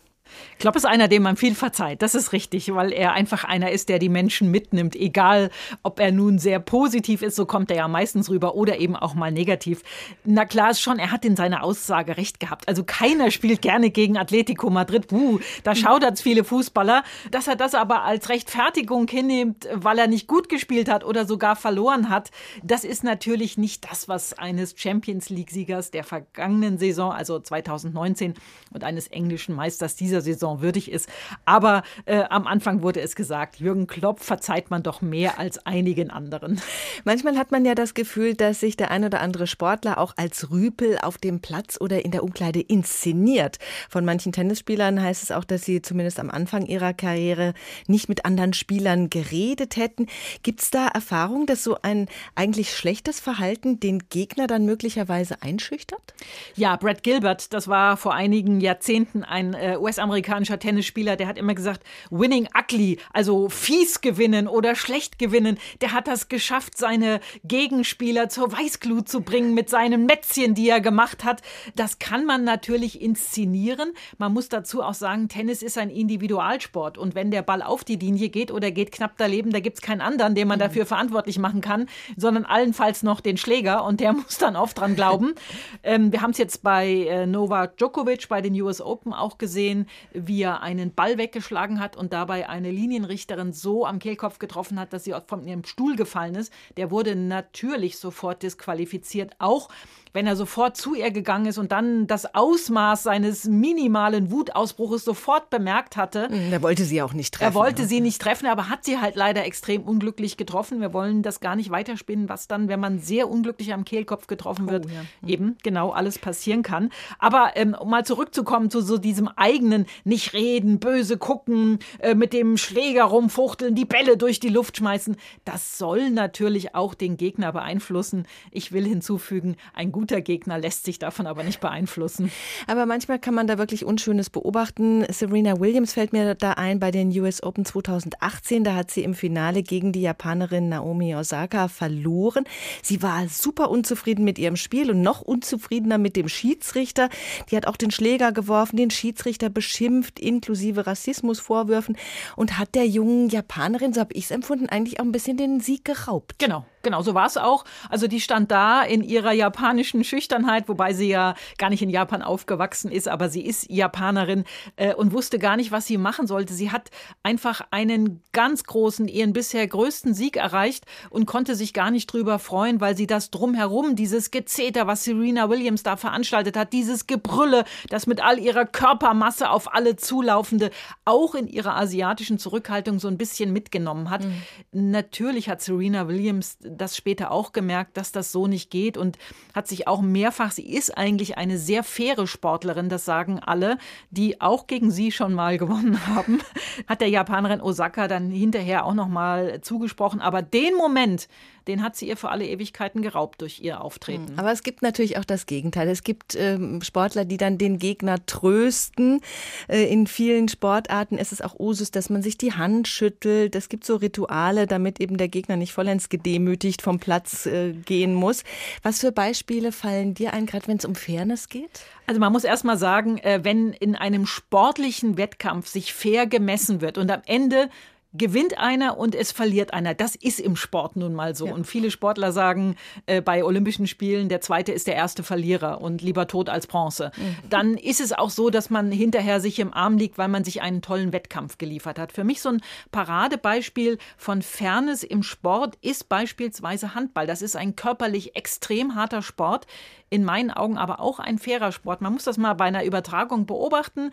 Klopp ist einer, dem man viel verzeiht. Das ist richtig, weil er einfach einer ist, der die Menschen mitnimmt. Egal, ob er nun sehr positiv ist, so kommt er ja meistens rüber, oder eben auch mal negativ. Na klar ist schon, er hat in seiner Aussage recht gehabt. Also keiner spielt gerne gegen Atletico Madrid. Puh, da schaudert's viele Fußballer. Dass er das aber als Rechtfertigung hinnimmt, weil er nicht gut gespielt hat oder sogar verloren hat, das ist natürlich nicht das, was eines Champions League-Siegers der vergangenen Saison, also 2019, und eines englischen Meisters dieser Saison würdig ist. Aber äh, am Anfang wurde es gesagt, Jürgen Klopp verzeiht man doch mehr als einigen anderen. Manchmal hat man ja das Gefühl, dass sich der ein oder andere Sportler auch als Rüpel auf dem Platz oder in der Umkleide inszeniert. Von manchen Tennisspielern heißt es auch, dass sie zumindest am Anfang ihrer Karriere nicht mit anderen Spielern geredet hätten. Gibt es da Erfahrung, dass so ein eigentlich schlechtes Verhalten den Gegner dann möglicherweise einschüchtert? Ja, Brad Gilbert, das war vor einigen Jahrzehnten ein äh, US-amerikanischer Tennisspieler, der hat immer gesagt, winning ugly, also fies gewinnen oder schlecht gewinnen. Der hat das geschafft, seine Gegenspieler zur Weißglut zu bringen mit seinen Mätzchen, die er gemacht hat. Das kann man natürlich inszenieren. Man muss dazu auch sagen, Tennis ist ein Individualsport und wenn der Ball auf die Linie geht oder geht knapp daneben, da gibt es keinen anderen, den man Mhm. dafür verantwortlich machen kann, sondern allenfalls noch den Schläger und der muss dann oft dran glauben. ähm, wir haben es jetzt bei äh, Novak Djokovic bei den US Open auch gesehen, wie er einen Ball weggeschlagen hat und dabei eine Linienrichterin so am Kehlkopf getroffen hat, dass sie von ihrem Stuhl gefallen ist. Der wurde natürlich sofort disqualifiziert, auch wenn er sofort zu ihr gegangen ist und dann das Ausmaß seines minimalen Wutausbruches sofort bemerkt hatte. Er wollte sie auch nicht treffen. Er wollte sie nicht treffen, aber hat sie halt leider extrem unglücklich getroffen. Wir wollen das gar nicht weiterspinnen, was dann, wenn man sehr unglücklich am Kehlkopf getroffen wird, eben genau alles passieren kann. Aber ähm, um mal zurückzukommen zu so diesem eigenen nicht reden, böse gucken, äh, mit dem Schläger rumfuchteln, die Bälle durch die Luft schmeißen, das soll natürlich auch den Gegner beeinflussen. Ich will hinzufügen, ein guter Gegner lässt sich davon aber nicht beeinflussen. Aber manchmal kann man da wirklich Unschönes beobachten. Serena Williams fällt mir da ein bei den US Open 2018. Da hat sie im Finale gegen die Japanerin Naomi Osaka verloren. Sie war super unzufrieden mit ihrem Spiel und noch unzufriedener mit dem Schiedsrichter. Die hat auch den Schläger geworfen, den Schiedsrichter beschimpft beschimpft, inklusive Rassismusvorwürfen und hat der jungen Japanerin, so habe ich es empfunden, eigentlich auch ein bisschen den Sieg geraubt. Genau. Genau, so war es auch. Also die stand da in ihrer japanischen Schüchternheit, wobei sie ja gar nicht in Japan aufgewachsen ist, aber sie ist Japanerin äh, und wusste gar nicht, was sie machen sollte. Sie hat einfach einen ganz großen, ihren bisher größten Sieg erreicht und konnte sich gar nicht drüber freuen, weil sie das drumherum, dieses Gezeter, was Serena Williams da veranstaltet hat, dieses Gebrülle, das mit all ihrer Körpermasse auf alle zulaufende, auch in ihrer asiatischen Zurückhaltung so ein bisschen mitgenommen hat. Mhm. Natürlich hat Serena Williams das später auch gemerkt, dass das so nicht geht und hat sich auch mehrfach, sie ist eigentlich eine sehr faire Sportlerin, das sagen alle, die auch gegen sie schon mal gewonnen haben, hat der Japanerin Osaka dann hinterher auch noch mal zugesprochen. Aber den Moment, den hat sie ihr für alle Ewigkeiten geraubt durch ihr Auftreten. Aber es gibt natürlich auch das Gegenteil. Es gibt ähm, Sportler, die dann den Gegner trösten. Äh, in vielen Sportarten ist es auch Usus, dass man sich die Hand schüttelt. Es gibt so Rituale, damit eben der Gegner nicht vollends gedemütigt vom Platz äh, gehen muss. Was für Beispiele fallen dir ein, gerade wenn es um Fairness geht? Also man muss erst mal sagen, äh, wenn in einem sportlichen Wettkampf sich fair gemessen wird und am Ende gewinnt einer und es verliert einer. Das ist im Sport nun mal so. Ja. Und viele Sportler sagen äh, bei Olympischen Spielen, der zweite ist der erste Verlierer und lieber tot als Bronze. Mhm. Dann ist es auch so, dass man hinterher sich im Arm liegt, weil man sich einen tollen Wettkampf geliefert hat. Für mich so ein Paradebeispiel von Fairness im Sport ist beispielsweise Handball. Das ist ein körperlich extrem harter Sport, in meinen Augen aber auch ein fairer Sport. Man muss das mal bei einer Übertragung beobachten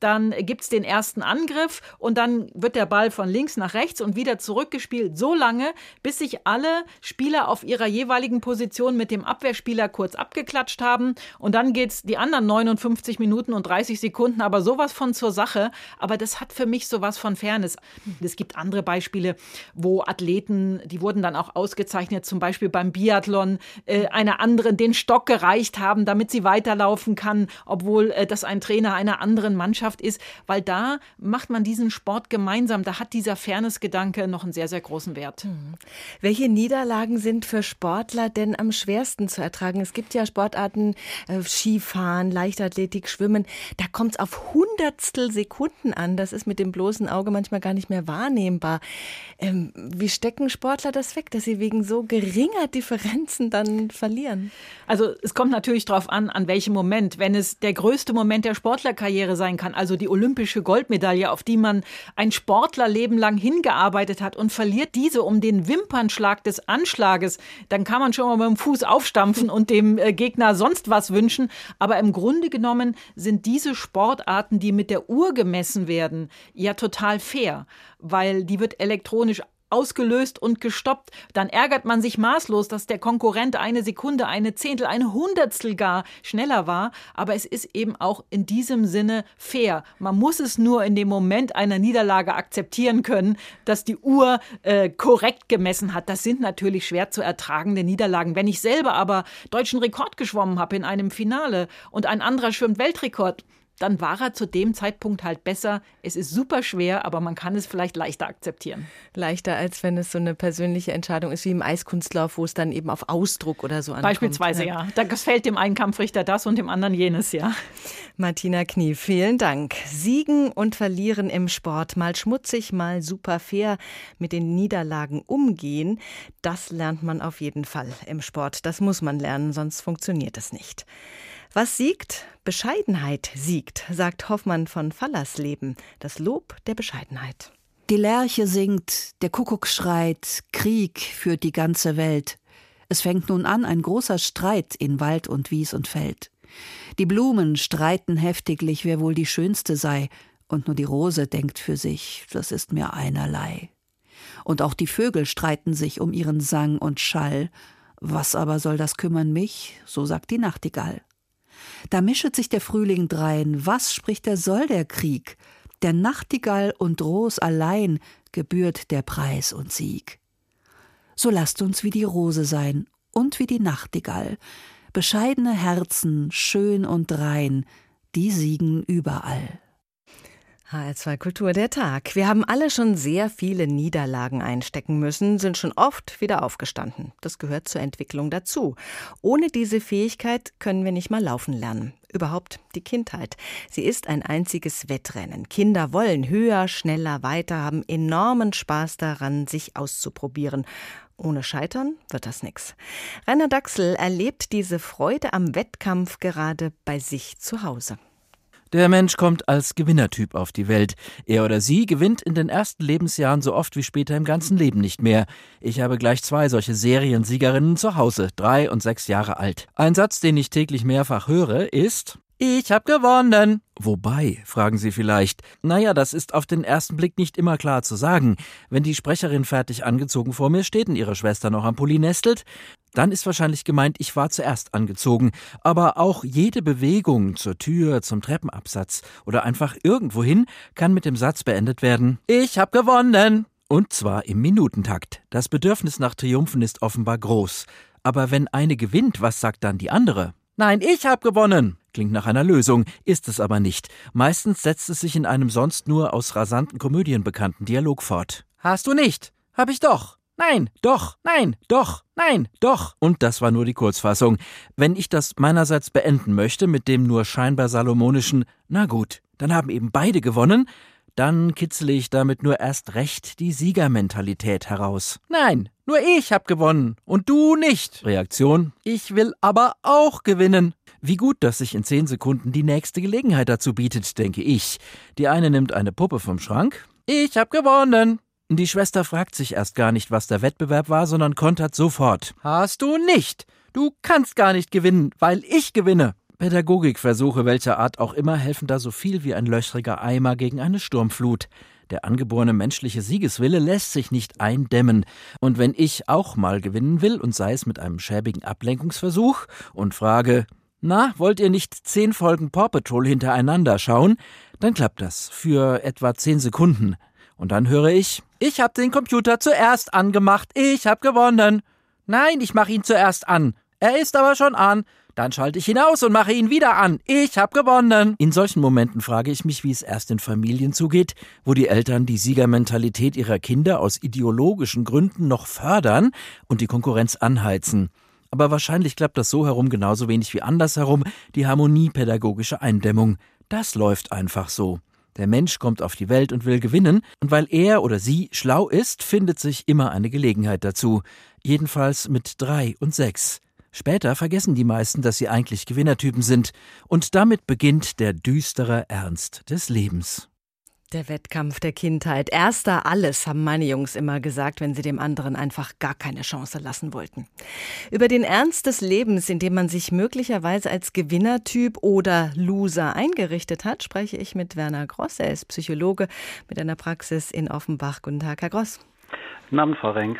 dann gibt es den ersten Angriff und dann wird der Ball von links nach rechts und wieder zurückgespielt, so lange, bis sich alle Spieler auf ihrer jeweiligen Position mit dem Abwehrspieler kurz abgeklatscht haben. Und dann geht es die anderen 59 Minuten und 30 Sekunden, aber sowas von zur Sache. Aber das hat für mich sowas von Fairness. Es gibt andere Beispiele, wo Athleten, die wurden dann auch ausgezeichnet, zum Beispiel beim Biathlon, äh, einer anderen den Stock gereicht haben, damit sie weiterlaufen kann, obwohl äh, das ein Trainer einer anderen Mannschaft Mannschaft ist, weil da macht man diesen Sport gemeinsam. Da hat dieser Fairness-Gedanke noch einen sehr, sehr großen Wert. Mhm. Welche Niederlagen sind für Sportler denn am schwersten zu ertragen? Es gibt ja Sportarten, äh, Skifahren, Leichtathletik, Schwimmen. Da kommt es auf Hundertstel Sekunden an. Das ist mit dem bloßen Auge manchmal gar nicht mehr wahrnehmbar. Ähm, wie stecken Sportler das weg, dass sie wegen so geringer Differenzen dann verlieren? Also es kommt natürlich darauf an, an welchem Moment. Wenn es der größte Moment der Sportlerkarriere sein kann, also die olympische Goldmedaille, auf die man ein Sportlerleben lang hingearbeitet hat und verliert diese um den Wimpernschlag des Anschlages, dann kann man schon mal mit dem Fuß aufstampfen und dem äh, Gegner sonst was wünschen. Aber im Grunde genommen sind diese Sportarten, die mit der Uhr gemessen werden, ja total fair, weil die wird elektronisch ausgelöst und gestoppt. Dann ärgert man sich maßlos, dass der Konkurrent eine Sekunde, eine Zehntel, eine Hundertstel gar schneller war. Aber es ist eben auch in diesem Sinne fair. Man muss es nur in dem Moment einer Niederlage akzeptieren können, dass die Uhr äh, korrekt gemessen hat. Das sind natürlich schwer zu ertragende Niederlagen. Wenn ich selber aber deutschen Rekord geschwommen habe in einem Finale und ein anderer schwimmt Weltrekord, dann war er zu dem Zeitpunkt halt besser. Es ist super schwer, aber man kann es vielleicht leichter akzeptieren. Leichter, als wenn es so eine persönliche Entscheidung ist, wie im Eiskunstlauf, wo es dann eben auf Ausdruck oder so ankommt. Beispielsweise, ja. Da gefällt dem einen Kampfrichter das und dem anderen jenes, ja. Martina Knie, vielen Dank. Siegen und Verlieren im Sport, mal schmutzig, mal super fair mit den Niederlagen umgehen, das lernt man auf jeden Fall im Sport. Das muss man lernen, sonst funktioniert es nicht. Was siegt? Bescheidenheit siegt, sagt Hoffmann von Fallersleben. Das Lob der Bescheidenheit. Die Lerche singt, der Kuckuck schreit, Krieg führt die ganze Welt. Es fängt nun an ein großer Streit in Wald und Wies und Feld. Die Blumen streiten heftiglich, wer wohl die schönste sei, und nur die Rose denkt für sich, das ist mir einerlei. Und auch die Vögel streiten sich um ihren Sang und Schall. Was aber soll das kümmern mich? So sagt die Nachtigall. Da mischet sich der Frühling drein, was spricht der soll der Krieg? Der Nachtigall und Ros allein gebührt der Preis und Sieg. So lasst uns wie die Rose sein und wie die Nachtigall, bescheidene Herzen, schön und rein, die siegen überall. HR2 Kultur der Tag. Wir haben alle schon sehr viele Niederlagen einstecken müssen, sind schon oft wieder aufgestanden. Das gehört zur Entwicklung dazu. Ohne diese Fähigkeit können wir nicht mal laufen lernen. Überhaupt die Kindheit. Sie ist ein einziges Wettrennen. Kinder wollen höher, schneller, weiter, haben enormen Spaß daran, sich auszuprobieren. Ohne Scheitern wird das nichts. Rainer Dachsel erlebt diese Freude am Wettkampf gerade bei sich zu Hause. Der Mensch kommt als Gewinnertyp auf die Welt. Er oder sie gewinnt in den ersten Lebensjahren so oft wie später im ganzen Leben nicht mehr. Ich habe gleich zwei solche Seriensiegerinnen zu Hause, drei und sechs Jahre alt. Ein Satz, den ich täglich mehrfach höre, ist ich hab gewonnen. Wobei, fragen Sie vielleicht. Naja, das ist auf den ersten Blick nicht immer klar zu sagen. Wenn die Sprecherin fertig angezogen vor mir steht und ihre Schwester noch am Pulli nestelt, dann ist wahrscheinlich gemeint, ich war zuerst angezogen. Aber auch jede Bewegung zur Tür, zum Treppenabsatz oder einfach irgendwohin kann mit dem Satz beendet werden. Ich hab gewonnen. Und zwar im Minutentakt. Das Bedürfnis nach Triumphen ist offenbar groß. Aber wenn eine gewinnt, was sagt dann die andere? Nein, ich hab gewonnen. Klingt nach einer Lösung, ist es aber nicht. Meistens setzt es sich in einem sonst nur aus rasanten Komödien bekannten Dialog fort. Hast du nicht? Hab ich doch. Nein, doch, nein, doch, nein, doch. Und das war nur die Kurzfassung. Wenn ich das meinerseits beenden möchte mit dem nur scheinbar salomonischen Na gut, dann haben eben beide gewonnen, dann kitzle ich damit nur erst recht die Siegermentalität heraus. Nein, nur ich hab gewonnen und du nicht. Reaktion: Ich will aber auch gewinnen. Wie gut, dass sich in zehn Sekunden die nächste Gelegenheit dazu bietet, denke ich. Die eine nimmt eine Puppe vom Schrank. Ich hab gewonnen. Die Schwester fragt sich erst gar nicht, was der Wettbewerb war, sondern kontert sofort. Hast du nicht. Du kannst gar nicht gewinnen, weil ich gewinne. Pädagogikversuche welcher Art auch immer helfen da so viel wie ein löchriger Eimer gegen eine Sturmflut. Der angeborene menschliche Siegeswille lässt sich nicht eindämmen. Und wenn ich auch mal gewinnen will, und sei es mit einem schäbigen Ablenkungsversuch, und frage, na, wollt ihr nicht zehn Folgen Paw Patrol hintereinander schauen? Dann klappt das. Für etwa zehn Sekunden. Und dann höre ich, ich hab den Computer zuerst angemacht. Ich hab gewonnen. Nein, ich mach ihn zuerst an. Er ist aber schon an. Dann schalte ich ihn aus und mache ihn wieder an. Ich habe gewonnen. In solchen Momenten frage ich mich, wie es erst in Familien zugeht, wo die Eltern die Siegermentalität ihrer Kinder aus ideologischen Gründen noch fördern und die Konkurrenz anheizen. Aber wahrscheinlich klappt das so herum genauso wenig wie andersherum die harmoniepädagogische Eindämmung. Das läuft einfach so. Der Mensch kommt auf die Welt und will gewinnen, und weil er oder sie schlau ist, findet sich immer eine Gelegenheit dazu. Jedenfalls mit drei und sechs. Später vergessen die meisten, dass sie eigentlich Gewinnertypen sind, und damit beginnt der düstere Ernst des Lebens. Der Wettkampf der Kindheit. Erster alles, haben meine Jungs immer gesagt, wenn sie dem anderen einfach gar keine Chance lassen wollten. Über den Ernst des Lebens, in dem man sich möglicherweise als Gewinnertyp oder Loser eingerichtet hat, spreche ich mit Werner Gross. Er ist Psychologe mit einer Praxis in Offenbach. Guten Tag, Herr Gross. Guten Abend, Frau Renk.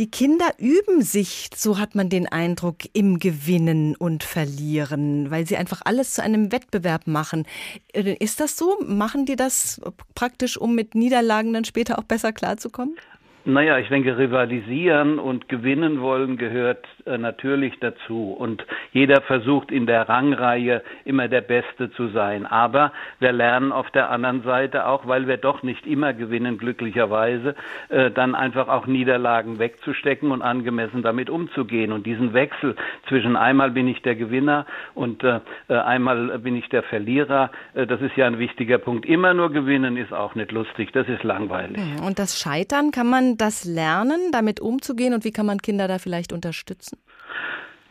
Die Kinder üben sich, so hat man den Eindruck, im Gewinnen und Verlieren, weil sie einfach alles zu einem Wettbewerb machen. Äh, ist das so? Machen die das praktisch, um mit Niederlagen dann später auch besser klarzukommen? Naja, ich denke, rivalisieren und gewinnen wollen gehört äh, natürlich dazu. Und jeder versucht in der Rangreihe immer der Beste zu sein. Aber wir lernen auf der anderen Seite auch, weil wir doch nicht immer gewinnen, glücklicherweise, äh, dann einfach auch Niederlagen wegzustecken und angemessen damit umzugehen. Und diesen Wechsel zwischen einmal bin ich der Gewinner und äh, einmal bin ich der Verlierer, das ist ja ein wichtiger Punkt. Immer nur gewinnen ist auch nicht lustig, das ist langweilig. Und das Scheitern kann man das lernen, damit umzugehen und wie kann man Kinder da vielleicht unterstützen?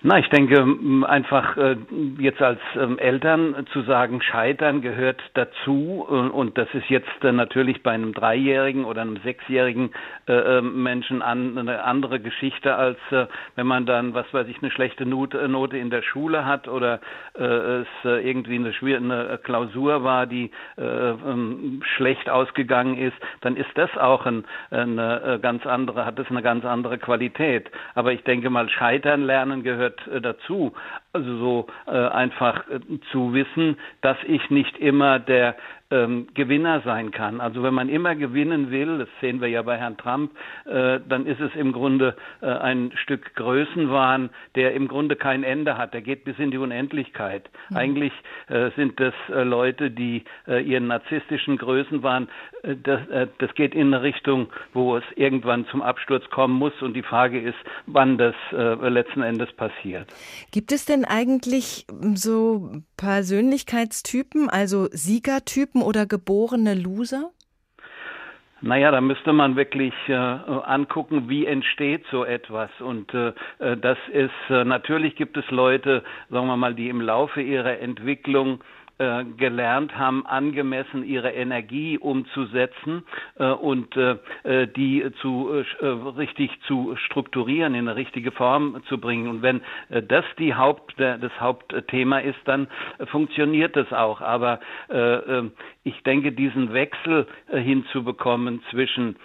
Na, ich denke einfach äh, jetzt als ähm, Eltern zu sagen, Scheitern gehört dazu und das ist jetzt äh, natürlich bei einem Dreijährigen oder einem Sechsjährigen äh, Menschen eine andere Geschichte als wenn man dann, was weiß ich, eine schlechte Note, in der Schule hat oder es irgendwie eine, Klausur war, die ähm, schlecht ausgegangen ist, dann ist das auch ein, eine ganz andere, hat das eine ganz andere Qualität. Aber ich denke mal, Scheitern lernen gehört gehört äh, dazu. Also so äh, einfach äh, zu wissen, dass ich nicht immer der ähm, Gewinner sein kann. Also wenn man immer gewinnen will, das sehen wir ja bei Herrn Trump, äh, dann ist es im Grunde äh, ein Stück Größenwahn, der im Grunde kein Ende hat. Der geht bis in die Unendlichkeit. Mhm. Eigentlich äh, sind das äh, Leute, die äh, ihren narzisstischen Größenwahn, äh, das, das geht in eine Richtung, wo es irgendwann zum Absturz kommen muss. Und die Frage ist, wann das letzten Endes passiert. Gibt es denn eigentlich so Persönlichkeitstypen, also Siegertypen? Typen oder geborene Loser? Naja, da müsste man wirklich äh, angucken, wie entsteht so etwas. Und äh, äh das ist, äh, natürlich gibt es Leute, sagen wir mal, die im Laufe ihrer Entwicklung äh, gelernt haben, angemessen ihre Energie umzusetzen äh, und äh, äh die zu äh, richtig zu strukturieren, in eine richtige Form zu bringen. Und wenn das die Haupt, das Hauptthema ist, dann funktioniert das auch. Aber ich denke, diesen Wechsel hinzubekommen zwischen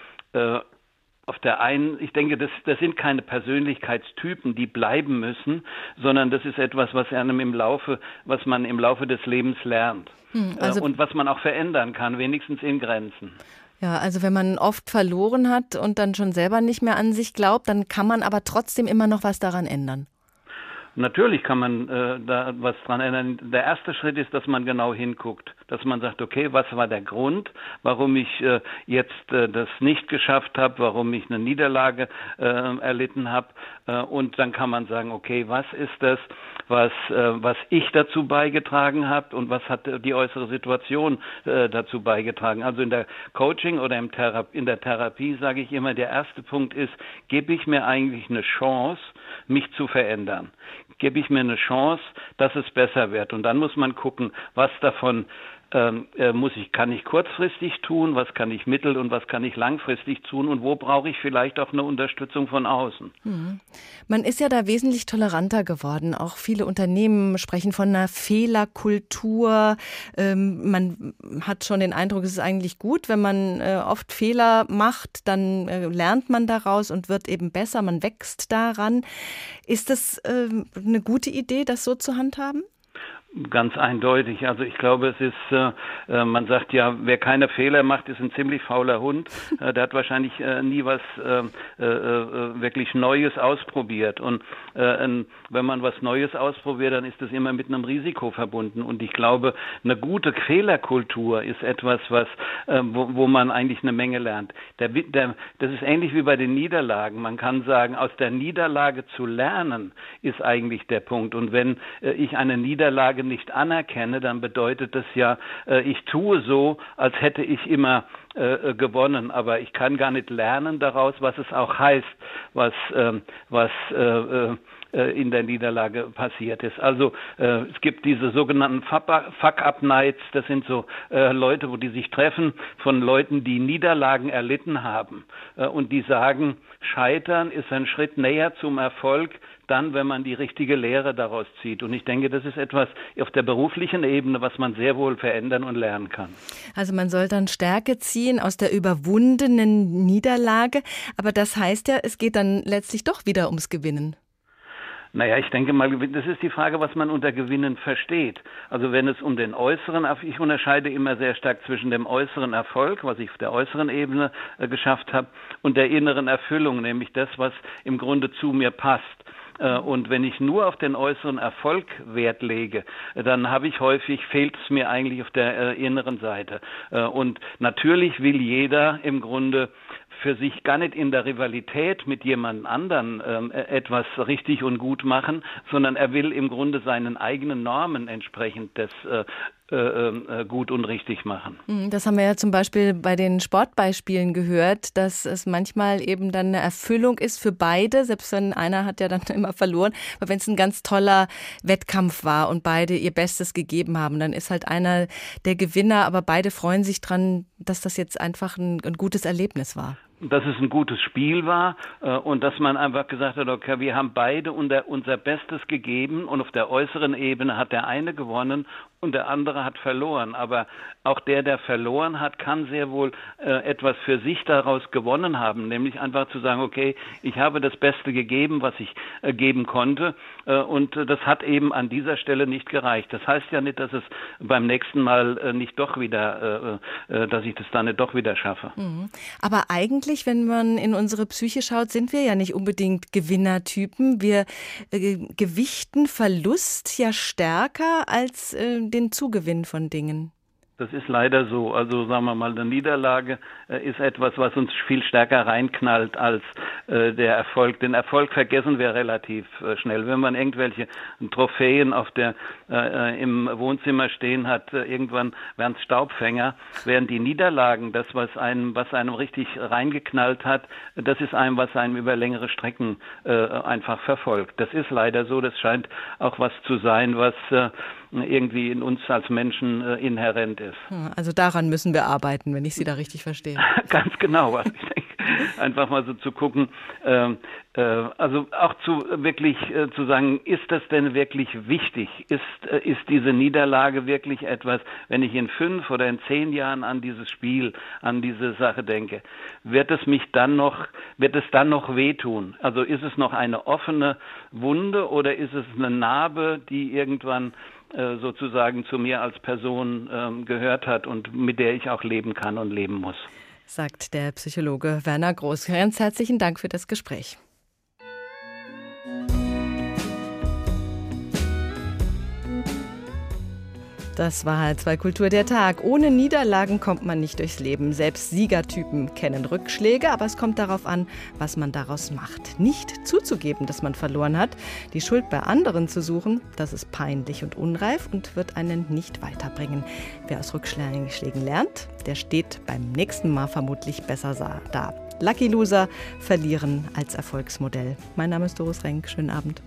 auf der einen, ich denke, das, das sind keine Persönlichkeitstypen, die bleiben müssen, sondern das ist etwas, was einem im Laufe, was man im Laufe des Lebens lernt hm, also und was man auch verändern kann, wenigstens in Grenzen. Ja, also wenn man oft verloren hat und dann schon selber nicht mehr an sich glaubt, dann kann man aber trotzdem immer noch was daran ändern. Natürlich kann man äh, da was dran ändern. Der erste Schritt ist, dass man genau hinguckt, dass man sagt, okay, was war der Grund, warum ich äh, jetzt äh, das nicht geschafft habe, warum ich eine Niederlage äh, erlitten habe, äh, und dann kann man sagen, okay, was ist das, was äh, was ich dazu beigetragen habe und was hat die äußere Situation dazu beigetragen. Also in der Coaching oder im Thera in der Therapie sage ich immer, der erste Punkt ist, gebe ich mir eigentlich eine Chance, mich zu verändern gebe ich mir eine Chance, dass es besser wird. Und dann muss man gucken, was davon ähm, äh, muss ich, kann ich kurzfristig tun, was kann ich mittel- und was kann ich langfristig tun und wo brauche ich vielleicht auch eine Unterstützung von außen. Mhm. Man ist ja da wesentlich toleranter geworden. Auch viele Unternehmen sprechen von einer Fehlerkultur. Ähm, man hat schon den Eindruck, es ist eigentlich gut, wenn man äh, oft Fehler macht, dann äh, lernt man daraus und wird eben besser, man wächst daran. Ist das äh, eine gute Idee, das so zu handhaben? Ganz eindeutig. Also ich glaube, es ist, äh, äh, man sagt ja, wer keine Fehler macht, ist ein ziemlich fauler Hund. Äh, der hat wahrscheinlich äh, nie was äh, äh, wirklich Neues ausprobiert. Und wenn man was Neues ausprobiert, dann ist das immer mit einem Risiko verbunden. Und ich glaube, eine gute Fehlerkultur ist etwas, was, wo, wo, man eigentlich eine Menge lernt. Der, der, das ist ähnlich wie bei den Niederlagen. Man kann sagen, aus der Niederlage zu lernen, ist eigentlich der Punkt. Und wenn ich eine Niederlage nicht anerkenne, dann bedeutet das ja, äh, ich tue so, als hätte ich immer äh, äh, gewonnen, aber ich kann gar nicht lernen daraus, was es auch heißt, was, ähm, was in der Niederlage passiert ist. Also es gibt diese sogenannten Fuck-Up-Nights, das sind so Leute, wo die sich treffen von Leuten, die Niederlagen erlitten haben und die sagen, Scheitern ist ein Schritt näher zum Erfolg, dann, wenn man die richtige Lehre daraus zieht. Und ich denke, das ist etwas auf der beruflichen Ebene, was man sehr wohl verändern und lernen kann. Also man soll dann Stärke ziehen aus der überwundenen Niederlage. Aber das heißt ja, es geht dann letztlich doch wieder ums Gewinnen. Naja, ich denke mal, das ist die Frage, was man unter Gewinnen versteht. Also wenn es um den äußeren, ich unterscheide immer sehr stark zwischen dem äußeren Erfolg, was ich auf der äußeren Ebene äh, geschafft habe, und der inneren Erfüllung, nämlich das, was im Grunde zu mir passt. Äh, und wenn ich nur auf den äußeren Erfolg Wert lege, dann habe ich häufig, fehlt es mir eigentlich auf der äh, inneren Seite. Äh, und natürlich will jeder im Grunde für sich gar nicht in der Rivalität mit jemand anderen ähm, etwas richtig und gut machen, sondern er will im Grunde seinen eigenen Normen entsprechend das äh, äh, gut und richtig machen. Hm, das haben wir ja zum Beispiel bei den Sportbeispielen gehört, dass es manchmal eben dann eine Erfüllung ist für beide, selbst wenn einer hat ja dann immer verloren, aber wenn es ein ganz toller Wettkampf war und beide ihr Bestes gegeben haben, dann ist halt einer der Gewinner, aber beide freuen sich dran, dass das jetzt einfach ein, ein gutes Erlebnis war dass es ein gutes Spiel war äh, und dass man einfach gesagt hat, okay, wir haben beide unser, unser Bestes gegeben und auf der äußeren Ebene hat der eine gewonnen und der andere hat verloren. Aber auch der, der verloren hat, kann sehr wohl äh, etwas für sich daraus gewonnen haben, nämlich einfach zu sagen, okay, ich habe das Beste gegeben, was ich äh, geben konnte äh, und das hat eben an dieser Stelle nicht gereicht. Das heißt ja nicht, dass es beim nächsten Mal nicht doch wieder, dass ich das dann nicht doch wieder schaffe. Mhm. Aber eigentlich, wenn man in unsere Psyche schaut, sind wir ja nicht unbedingt Gewinnertypen. Wir gewichten Verlust ja stärker als den Zugewinn von Dingen. Das ist leider so. Also sagen wir mal, eine Niederlage äh, ist etwas, was uns viel stärker reinknallt als äh, der Erfolg. Den Erfolg vergessen wir relativ äh, schnell. Wenn man irgendwelche Trophäen auf der äh, im Wohnzimmer stehen hat, äh, irgendwann werden es Staubfänger, während die Niederlagen, das was einem, was einem richtig reingeknallt hat, das ist einem, was einem über längere Strecken äh, einfach verfolgt. Das ist leider so. Das scheint auch was zu sein, was irgendwie in uns als Menschen äh, inhärent ist. Hm, also daran müssen wir arbeiten, wenn ich Sie da richtig verstehe. Ganz genau. Also ich denke, einfach mal so zu gucken, äh, äh, also auch zu wirklich äh, zu sagen, ist das denn wirklich wichtig? Ist, äh, ist diese Niederlage wirklich etwas, wenn ich in fünf oder in zehn Jahren an dieses Spiel, an diese Sache denke, wird es mich dann noch, wird es dann noch wehtun? Also ist es noch eine offene Wunde oder ist es eine Narbe, die irgendwann sozusagen zu mir als Person ähm, gehört hat und mit der ich auch leben kann und leben muss. Sagt der Psychologe Werner Groß. Ganz herzlichen Dank für das Gespräch. Das war H2 Kultur der Tag. Ohne Niederlagen kommt man nicht durchs Leben. Selbst Siegertypen kennen Rückschläge, aber es kommt darauf an, was man daraus macht. Nicht zuzugeben, dass man verloren hat, die Schuld bei anderen zu suchen, das ist peinlich und unreif und wird einen nicht weiterbringen. Wer aus Rückschlägen lernt, der steht beim nächsten Mal vermutlich besser da. Lucky Loser verlieren als Erfolgsmodell. Mein Name ist Doris Renk. Schönen Abend.